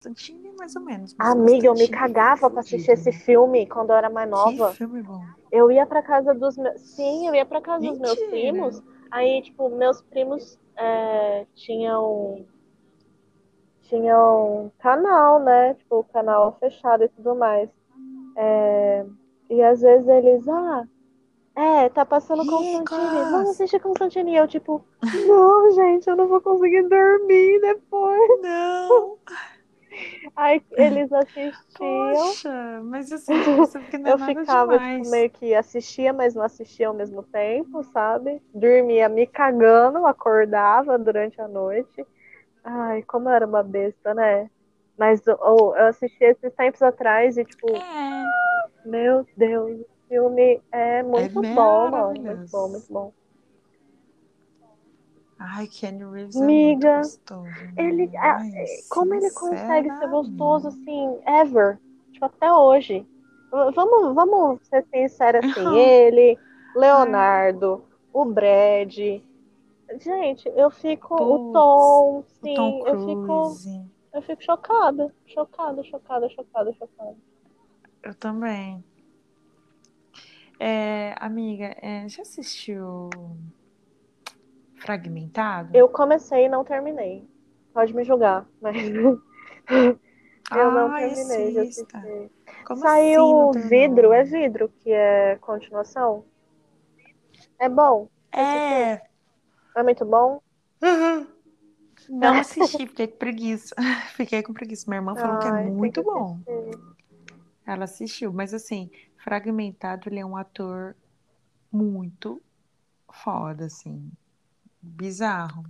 Speaker 2: Constantine, mais ou menos.
Speaker 1: Amiga, eu me
Speaker 2: é
Speaker 1: cagava pra assistir esse filme quando eu era mais
Speaker 2: Que
Speaker 1: nova.
Speaker 2: filme bom.
Speaker 1: Eu ia pra casa dos meus. Sim, eu ia pra casa dos meus
Speaker 2: Mentira.
Speaker 1: primos. Aí, tipo, meus primos é, tinham. Tinham canal, né? Tipo, canal fechado e tudo mais. É, e às vezes eles, ah, é, tá passando Constantine. Vamos assistir Constantine. E eu, tipo, não, gente, eu não vou conseguir dormir depois.
Speaker 2: Não!
Speaker 1: Aí eles assistiam.
Speaker 2: Poxa, mas assim, você fica não é
Speaker 1: Eu ficava, tipo, meio que assistia, mas não assistia ao mesmo tempo, sabe? Dormia me cagando, acordava durante a noite. Ai, como eu era uma besta, né? Mas oh, eu assisti esses tempos atrás e, tipo,
Speaker 2: É,
Speaker 1: meu Deus, o filme é muito bom, mano. Muito bom, muito bom.
Speaker 2: ai, Kenny Reeves é muito
Speaker 1: Miga,
Speaker 2: gostoso,
Speaker 1: ele,
Speaker 2: né?
Speaker 1: ah,
Speaker 2: Ai,
Speaker 1: como ele consegue ser gostoso, assim, ever. Tipo, até hoje. Vamos, vamos ser sinceros assim, ele, Leonardo, o Brad. Gente, eu fico. O
Speaker 2: Putz,
Speaker 1: Tom,
Speaker 2: o
Speaker 1: sim,
Speaker 2: Tom
Speaker 1: eu fico. Eu fico chocada. Chocada, chocada, chocada, chocada.
Speaker 2: Eu também. É, amiga, é, já assistiu Fragmentado?
Speaker 1: Eu comecei e não terminei. Pode me julgar, mas eu não
Speaker 2: Ai,
Speaker 1: terminei de
Speaker 2: assista.
Speaker 1: assistir.
Speaker 2: Como
Speaker 1: Saiu
Speaker 2: assim
Speaker 1: Vidro, é Vidro que é continuação? É bom?
Speaker 2: É.
Speaker 1: É muito bom?
Speaker 2: Uhum. Não assisti, fiquei com preguiça. Fiquei com preguiça. Minha irmã falou que é
Speaker 1: Ai,
Speaker 2: muito
Speaker 1: que
Speaker 2: bom.
Speaker 1: assistir.
Speaker 2: Ela assistiu, mas assim, Fragmentado, ele é um ator muito foda, assim, bizarro.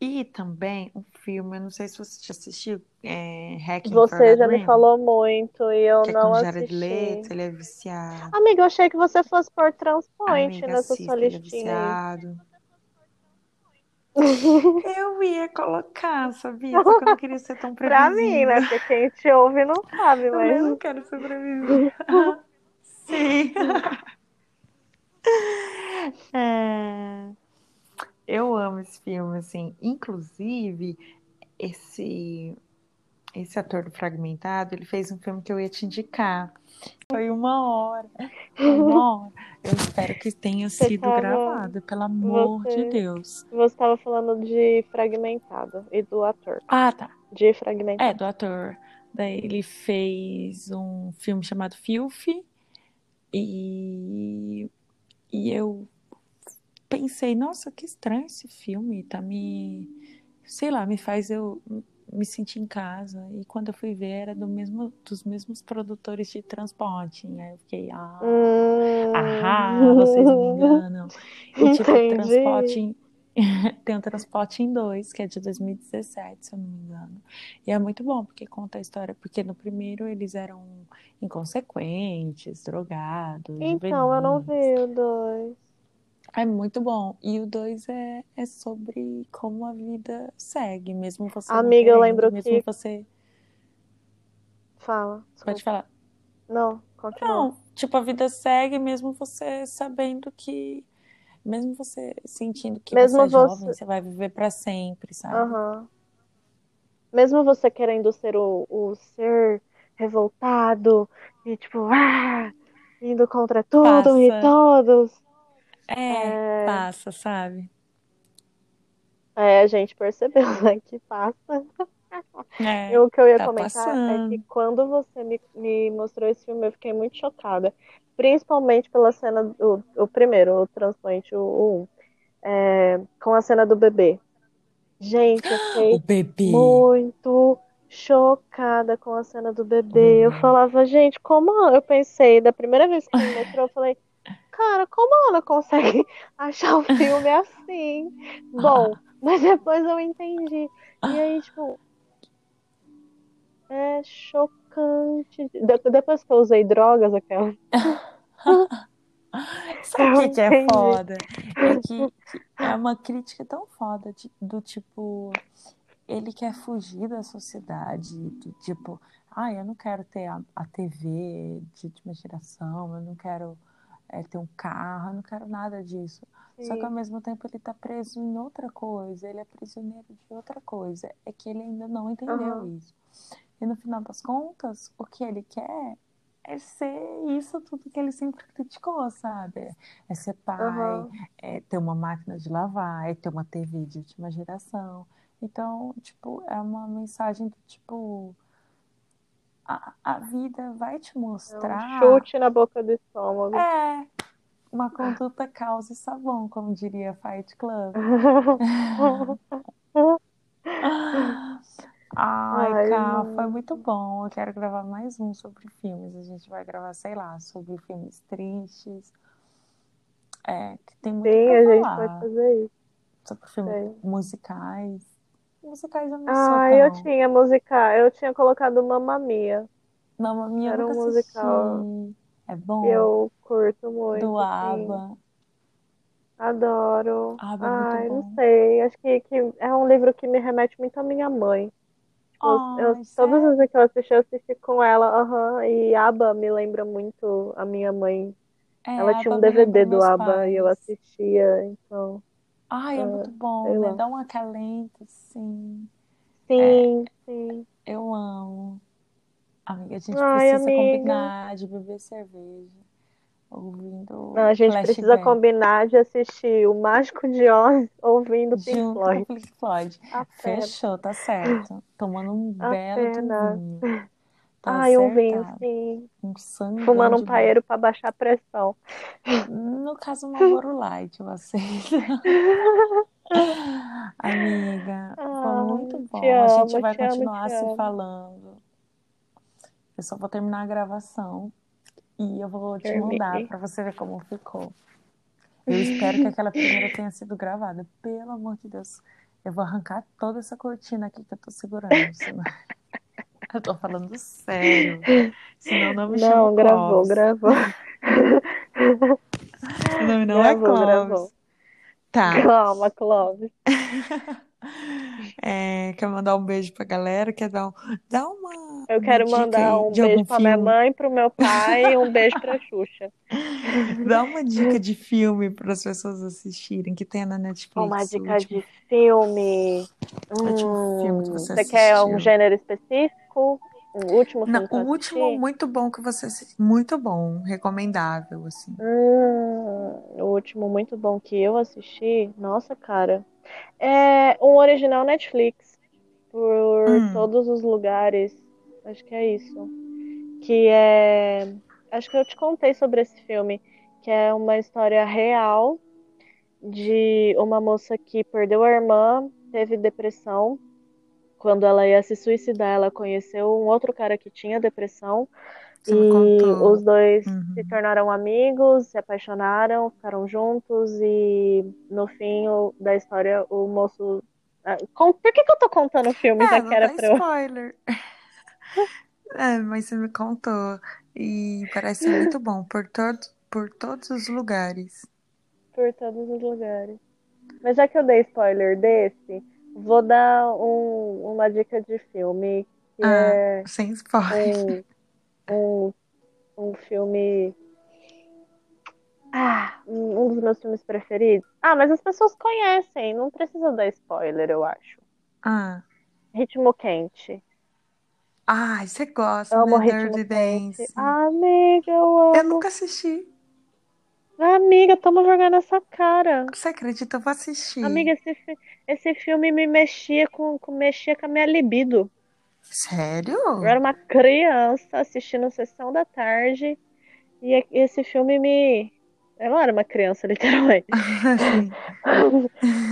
Speaker 2: E também um filme, eu não sei se você já assistiu, é Hacking
Speaker 1: Você já me falou muito e eu
Speaker 2: que é
Speaker 1: não
Speaker 2: com Jared Leto,
Speaker 1: assisti.
Speaker 2: ele é viciado.
Speaker 1: Amiga, eu achei que você fosse por Transpoint
Speaker 2: Amiga,
Speaker 1: nessa sua
Speaker 2: assista, ele é
Speaker 1: listinha
Speaker 2: viciado. Eu ia colocar, sabia? Só que eu não queria ser tão
Speaker 1: Pra mim, né?
Speaker 2: previsível.
Speaker 1: Porque quem te ouve não sabe,
Speaker 2: falei, eu não
Speaker 1: mas.
Speaker 2: quero ser previsível. Sim. É, eu amo esse filme, assim. Inclusive, esse, esse ator do Fragmentado, ele fez um filme que eu ia te indicar. Foi uma hora. Foi uma hora. Eu espero que tenha
Speaker 1: Você
Speaker 2: sido
Speaker 1: tava.
Speaker 2: gravado, pelo amor de
Speaker 1: Você.
Speaker 2: Deus.
Speaker 1: Você tava falando de Fragmentado e do ator.
Speaker 2: Ah, tá.
Speaker 1: De
Speaker 2: É,
Speaker 1: Fragmentado.
Speaker 2: do ator. Daí ele fez um filme chamado Filth e, e eu pensei, nossa, que estranho esse filme, tá me, sei lá, me faz eu me senti em casa. E quando eu fui ver, era do mesmo, dos mesmos produtores de transporte. Aí eu fiquei, ah,
Speaker 1: Hum,
Speaker 2: ahá, vocês me enganam. E tipo,
Speaker 1: entendi.
Speaker 2: transporte. Tem o Transporte em Dois, que é de 2017, se eu não me engano. E é muito bom, porque conta a história. Porque no primeiro eles eram inconsequentes, drogados,
Speaker 1: Então, eu não vi o dois.
Speaker 2: É muito bom. E o dois é, é sobre como a vida segue, mesmo você
Speaker 1: Amiga, eu lembro
Speaker 2: mesmo
Speaker 1: que.
Speaker 2: você.
Speaker 1: Fala,
Speaker 2: Pode
Speaker 1: desculpa.
Speaker 2: falar.
Speaker 1: Não, continua.
Speaker 2: Não, tipo, a vida segue mesmo você sabendo que. Mesmo você sentindo que você
Speaker 1: Mesmo
Speaker 2: é jovem,
Speaker 1: você.
Speaker 2: você vai viver pra sempre, sabe?
Speaker 1: Aham. Mesmo você querendo ser o, o ser revoltado e tipo, ah, indo contra tudo e
Speaker 2: Passa.
Speaker 1: todos.
Speaker 2: É,
Speaker 1: É,
Speaker 2: passa, sabe?
Speaker 1: é, a gente percebeu, né, que passa. E
Speaker 2: É,
Speaker 1: o que eu ia
Speaker 2: tá
Speaker 1: comentar é que
Speaker 2: passando.
Speaker 1: quando você me, me mostrou esse filme, eu fiquei muito chocada. Principalmente pela cena do o primeiro, o transplante, o, o um, é, com a cena do bebê. Gente, eu fiquei
Speaker 2: bebê.
Speaker 1: muito chocada com a cena do bebê. Eu
Speaker 2: bebê.
Speaker 1: falava, gente, como eu pensei, da primeira vez que me mostrou, eu falei, cara, como a Ana consegue achar o filme assim? Bom, mas depois eu entendi. E aí, tipo, é chocante. De- depois que eu usei drogas, aquela.
Speaker 2: Sabe o que é foda? É que, que é uma crítica tão foda de- do tipo, ele quer fugir da sociedade, do tipo, ah, eu não quero ter a, a TV de última geração, eu não quero é, ter um carro, eu não quero nada disso. Só que ao
Speaker 1: Sim.
Speaker 2: mesmo tempo ele tá preso em outra coisa, ele é prisioneiro de outra coisa. É que ele ainda não entendeu
Speaker 1: Aham.
Speaker 2: isso. E no final das contas, o que ele quer é ser isso tudo que ele sempre criticou, sabe? É ser pai,
Speaker 1: Aham.
Speaker 2: é ter uma máquina de lavar, é ter uma TV de última geração. Então, tipo, é uma mensagem do tipo, a, a vida vai te
Speaker 1: É um
Speaker 2: mostrar.
Speaker 1: chute na boca do estômago.
Speaker 2: É, uma conduta causa e sabão, como diria Fight Club. Ai,
Speaker 1: Ai,
Speaker 2: Cá, foi muito bom. Eu quero gravar mais um sobre filmes. A gente vai gravar, sei lá, sobre filmes tristes. É, que tem muito
Speaker 1: Sim, a gente pode fazer isso.
Speaker 2: Sobre filmes
Speaker 1: Sei.
Speaker 2: musicais. Musicais eu não sou
Speaker 1: Ah, eu tinha musical, eu tinha colocado Mamma Mia.
Speaker 2: Mamma Mia
Speaker 1: Era um musical
Speaker 2: assisti. É bom.
Speaker 1: eu curto
Speaker 2: Do
Speaker 1: muito, assim.
Speaker 2: ABBA.
Speaker 1: Adoro.
Speaker 2: ABBA é
Speaker 1: Ai, não sei. Acho que, que é um livro que me remete muito à minha mãe. Tipo, eu, todas as vezes que eu assisti, eu assisti com ela. Aham. E ABBA me lembra muito a minha mãe.
Speaker 2: É,
Speaker 1: Ela tinha um DVD do
Speaker 2: meus
Speaker 1: ABBA e eu assistia, então,
Speaker 2: Ai, é muito
Speaker 1: ah,
Speaker 2: bom, né? Dá um acalento, sim. É,
Speaker 1: Sim, sim.
Speaker 2: eu amo. Amiga, a gente
Speaker 1: Ai,
Speaker 2: precisa
Speaker 1: amiga.
Speaker 2: combinar de beber cerveja, ouvindo
Speaker 1: Não, a gente precisa
Speaker 2: flashback,
Speaker 1: combinar de assistir O Mágico de Oz ouvindo Pink
Speaker 2: junto
Speaker 1: Floyd.
Speaker 2: Pink Floyd. Fechou, tá certo. Tomando um belo
Speaker 1: Apenas.
Speaker 2: vinho.
Speaker 1: Ai, um vinho,
Speaker 2: acertado.
Speaker 1: sim.
Speaker 2: Um sangão
Speaker 1: Fumando um paeiro pra baixar a pressão.
Speaker 2: No caso, um Marlboro Light, eu aceito. Amiga, foi muito bom. A gente
Speaker 1: amo,
Speaker 2: vai
Speaker 1: amo,
Speaker 2: continuar
Speaker 1: te
Speaker 2: se
Speaker 1: amo.
Speaker 2: falando. Eu só vou terminar a gravação e eu vou te mandar pra você ver como ficou. Eu espero que aquela primeira tenha sido gravada. Pelo amor de Deus. Eu vou arrancar toda essa cortina aqui que eu tô segurando. Senão... Eu tô falando sério. Senão não me chama
Speaker 1: Não, gravou,
Speaker 2: Clóvis.
Speaker 1: gravou.
Speaker 2: Nome não é
Speaker 1: Gravou, gravou.
Speaker 2: Clóvis. Tá.
Speaker 1: Calma, Clóvis.
Speaker 2: É, quer mandar um beijo pra galera? Quer dar, um, dá uma,
Speaker 1: Eu
Speaker 2: uma
Speaker 1: quero mandar um beijo pra minha
Speaker 2: filme?
Speaker 1: mãe, pro meu pai e um beijo pra Xuxa.
Speaker 2: Dá uma dica de filme para as pessoas assistirem que tem na
Speaker 1: Uma
Speaker 2: Netflix. O
Speaker 1: dica
Speaker 2: último,
Speaker 1: de filme.
Speaker 2: último filme que
Speaker 1: Hum,
Speaker 2: você
Speaker 1: você quer um gênero específico? O último
Speaker 2: Não, o último
Speaker 1: assisti?
Speaker 2: muito bom que você. Muito bom, recomendável, assim.
Speaker 1: Hum, o último muito bom que eu assisti, nossa, cara, é um original Netflix, por
Speaker 2: Hum,
Speaker 1: todos os lugares, acho que é isso, que é, acho que eu te contei sobre esse filme, que é uma história real de uma moça que perdeu a irmã, teve depressão quando ela ia se suicidar, ela conheceu um outro cara que tinha depressão.
Speaker 2: Você
Speaker 1: e os dois
Speaker 2: Uhum.
Speaker 1: se tornaram amigos, se apaixonaram, ficaram juntos e no fim da história o moço. Ah, Por que, que eu tô contando o filme
Speaker 2: É,
Speaker 1: já que era pra eu.
Speaker 2: spoiler. É, mas você me contou. E parece muito bom por, todo, por todos os lugares.
Speaker 1: por todos os lugares. Mas já que eu dei spoiler desse, vou dar um- uma dica de filme que
Speaker 2: Ah,
Speaker 1: é
Speaker 2: sem spoiler.
Speaker 1: um, um, um filme. Ah, um dos meus filmes preferidos. Ah, mas as pessoas conhecem, não precisa dar spoiler, eu acho.
Speaker 2: Ah.
Speaker 1: Ritmo Quente.
Speaker 2: Ai, você gosta,
Speaker 1: Amo
Speaker 2: né?
Speaker 1: Ritmo
Speaker 2: Dirty. Dance.
Speaker 1: Amiga, eu
Speaker 2: Eu
Speaker 1: amo.
Speaker 2: nunca assisti.
Speaker 1: Amiga, toma vergonha nessa cara.
Speaker 2: Você acredita? Eu vou assistir.
Speaker 1: Amiga, esse, fi- esse filme me mexia com, com, mexia com a minha libido.
Speaker 2: Sério?
Speaker 1: Eu era uma criança assistindo Sessão da Tarde e esse filme me. Eu não era uma criança, literalmente.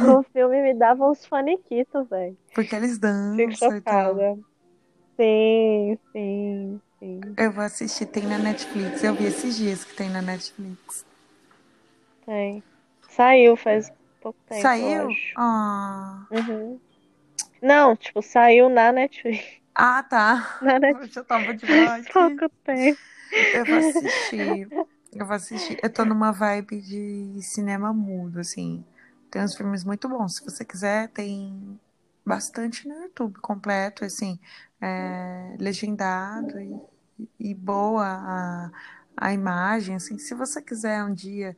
Speaker 1: O filme me dava uns faniquitos, velho.
Speaker 2: Porque eles dançam e tal.
Speaker 1: Sim, sim, sim.
Speaker 2: Eu vou assistir, tem na Netflix. Eu vi esses dias que tem na Netflix.
Speaker 1: Tem. Saiu faz pouco tempo,
Speaker 2: Saiu? Ah.
Speaker 1: Uhum. Não, tipo, saiu na Netflix.
Speaker 2: Ah, tá.
Speaker 1: Na Netflix.
Speaker 2: Eu tava demais.
Speaker 1: Pouco tempo.
Speaker 2: Eu vou assistir. Eu vou assistir. Eu tô numa vibe de cinema mudo, assim. Tem uns filmes muito bons. Se você quiser, tem bastante no YouTube completo, assim, é, legendado e, e boa a, a imagem, assim. Se você quiser um dia,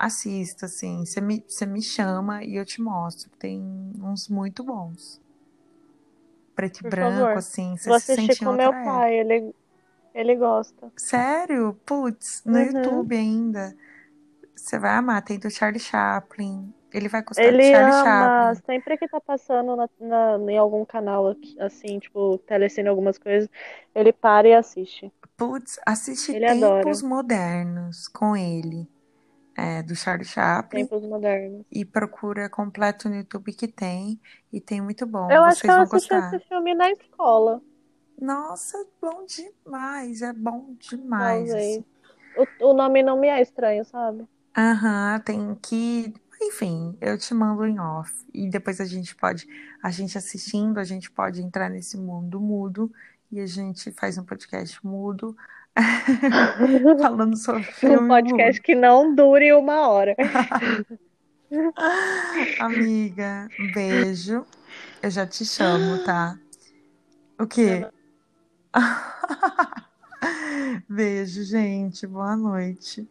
Speaker 2: assista, assim. Você me, você me chama e eu te mostro. Tem uns muito bons. Preto e branco,
Speaker 1: favor.
Speaker 2: assim. Você
Speaker 1: Vou
Speaker 2: se em
Speaker 1: com meu
Speaker 2: época.
Speaker 1: pai, ele, ele gosta.
Speaker 2: Sério? Putz, no
Speaker 1: Uhum.
Speaker 2: YouTube ainda. Você vai amar. Tem do Charlie Chaplin. Ele vai gostar do
Speaker 1: Ele
Speaker 2: Charlie
Speaker 1: ama,
Speaker 2: Chaplin.
Speaker 1: sempre que tá passando na, na- em algum canal, assim, tipo, telecine, algumas coisas, ele para e assiste.
Speaker 2: Putz, assiste
Speaker 1: Ele adora.
Speaker 2: Tempos Modernos com ele. É, do Charlie Chaplin.
Speaker 1: Tempos modernos.
Speaker 2: E procura completo no YouTube que tem. E tem muito bom.
Speaker 1: Eu acho que eu assisti
Speaker 2: gostar.
Speaker 1: esse filme na escola,
Speaker 2: Nossa, bom demais. É bom demais.
Speaker 1: talvez.
Speaker 2: assim.
Speaker 1: O, o nome não me é estranho, sabe?
Speaker 2: Aham, tem que. Enfim, eu te mando em off. E depois a gente pode, a gente assistindo, a gente pode entrar nesse mundo mudo e a gente faz um podcast mudo falando sobre filme
Speaker 1: Um podcast que não dure uma hora.
Speaker 2: Amiga, um beijo. Eu já te chamo, tá? O quê? Beijo, gente. Boa noite.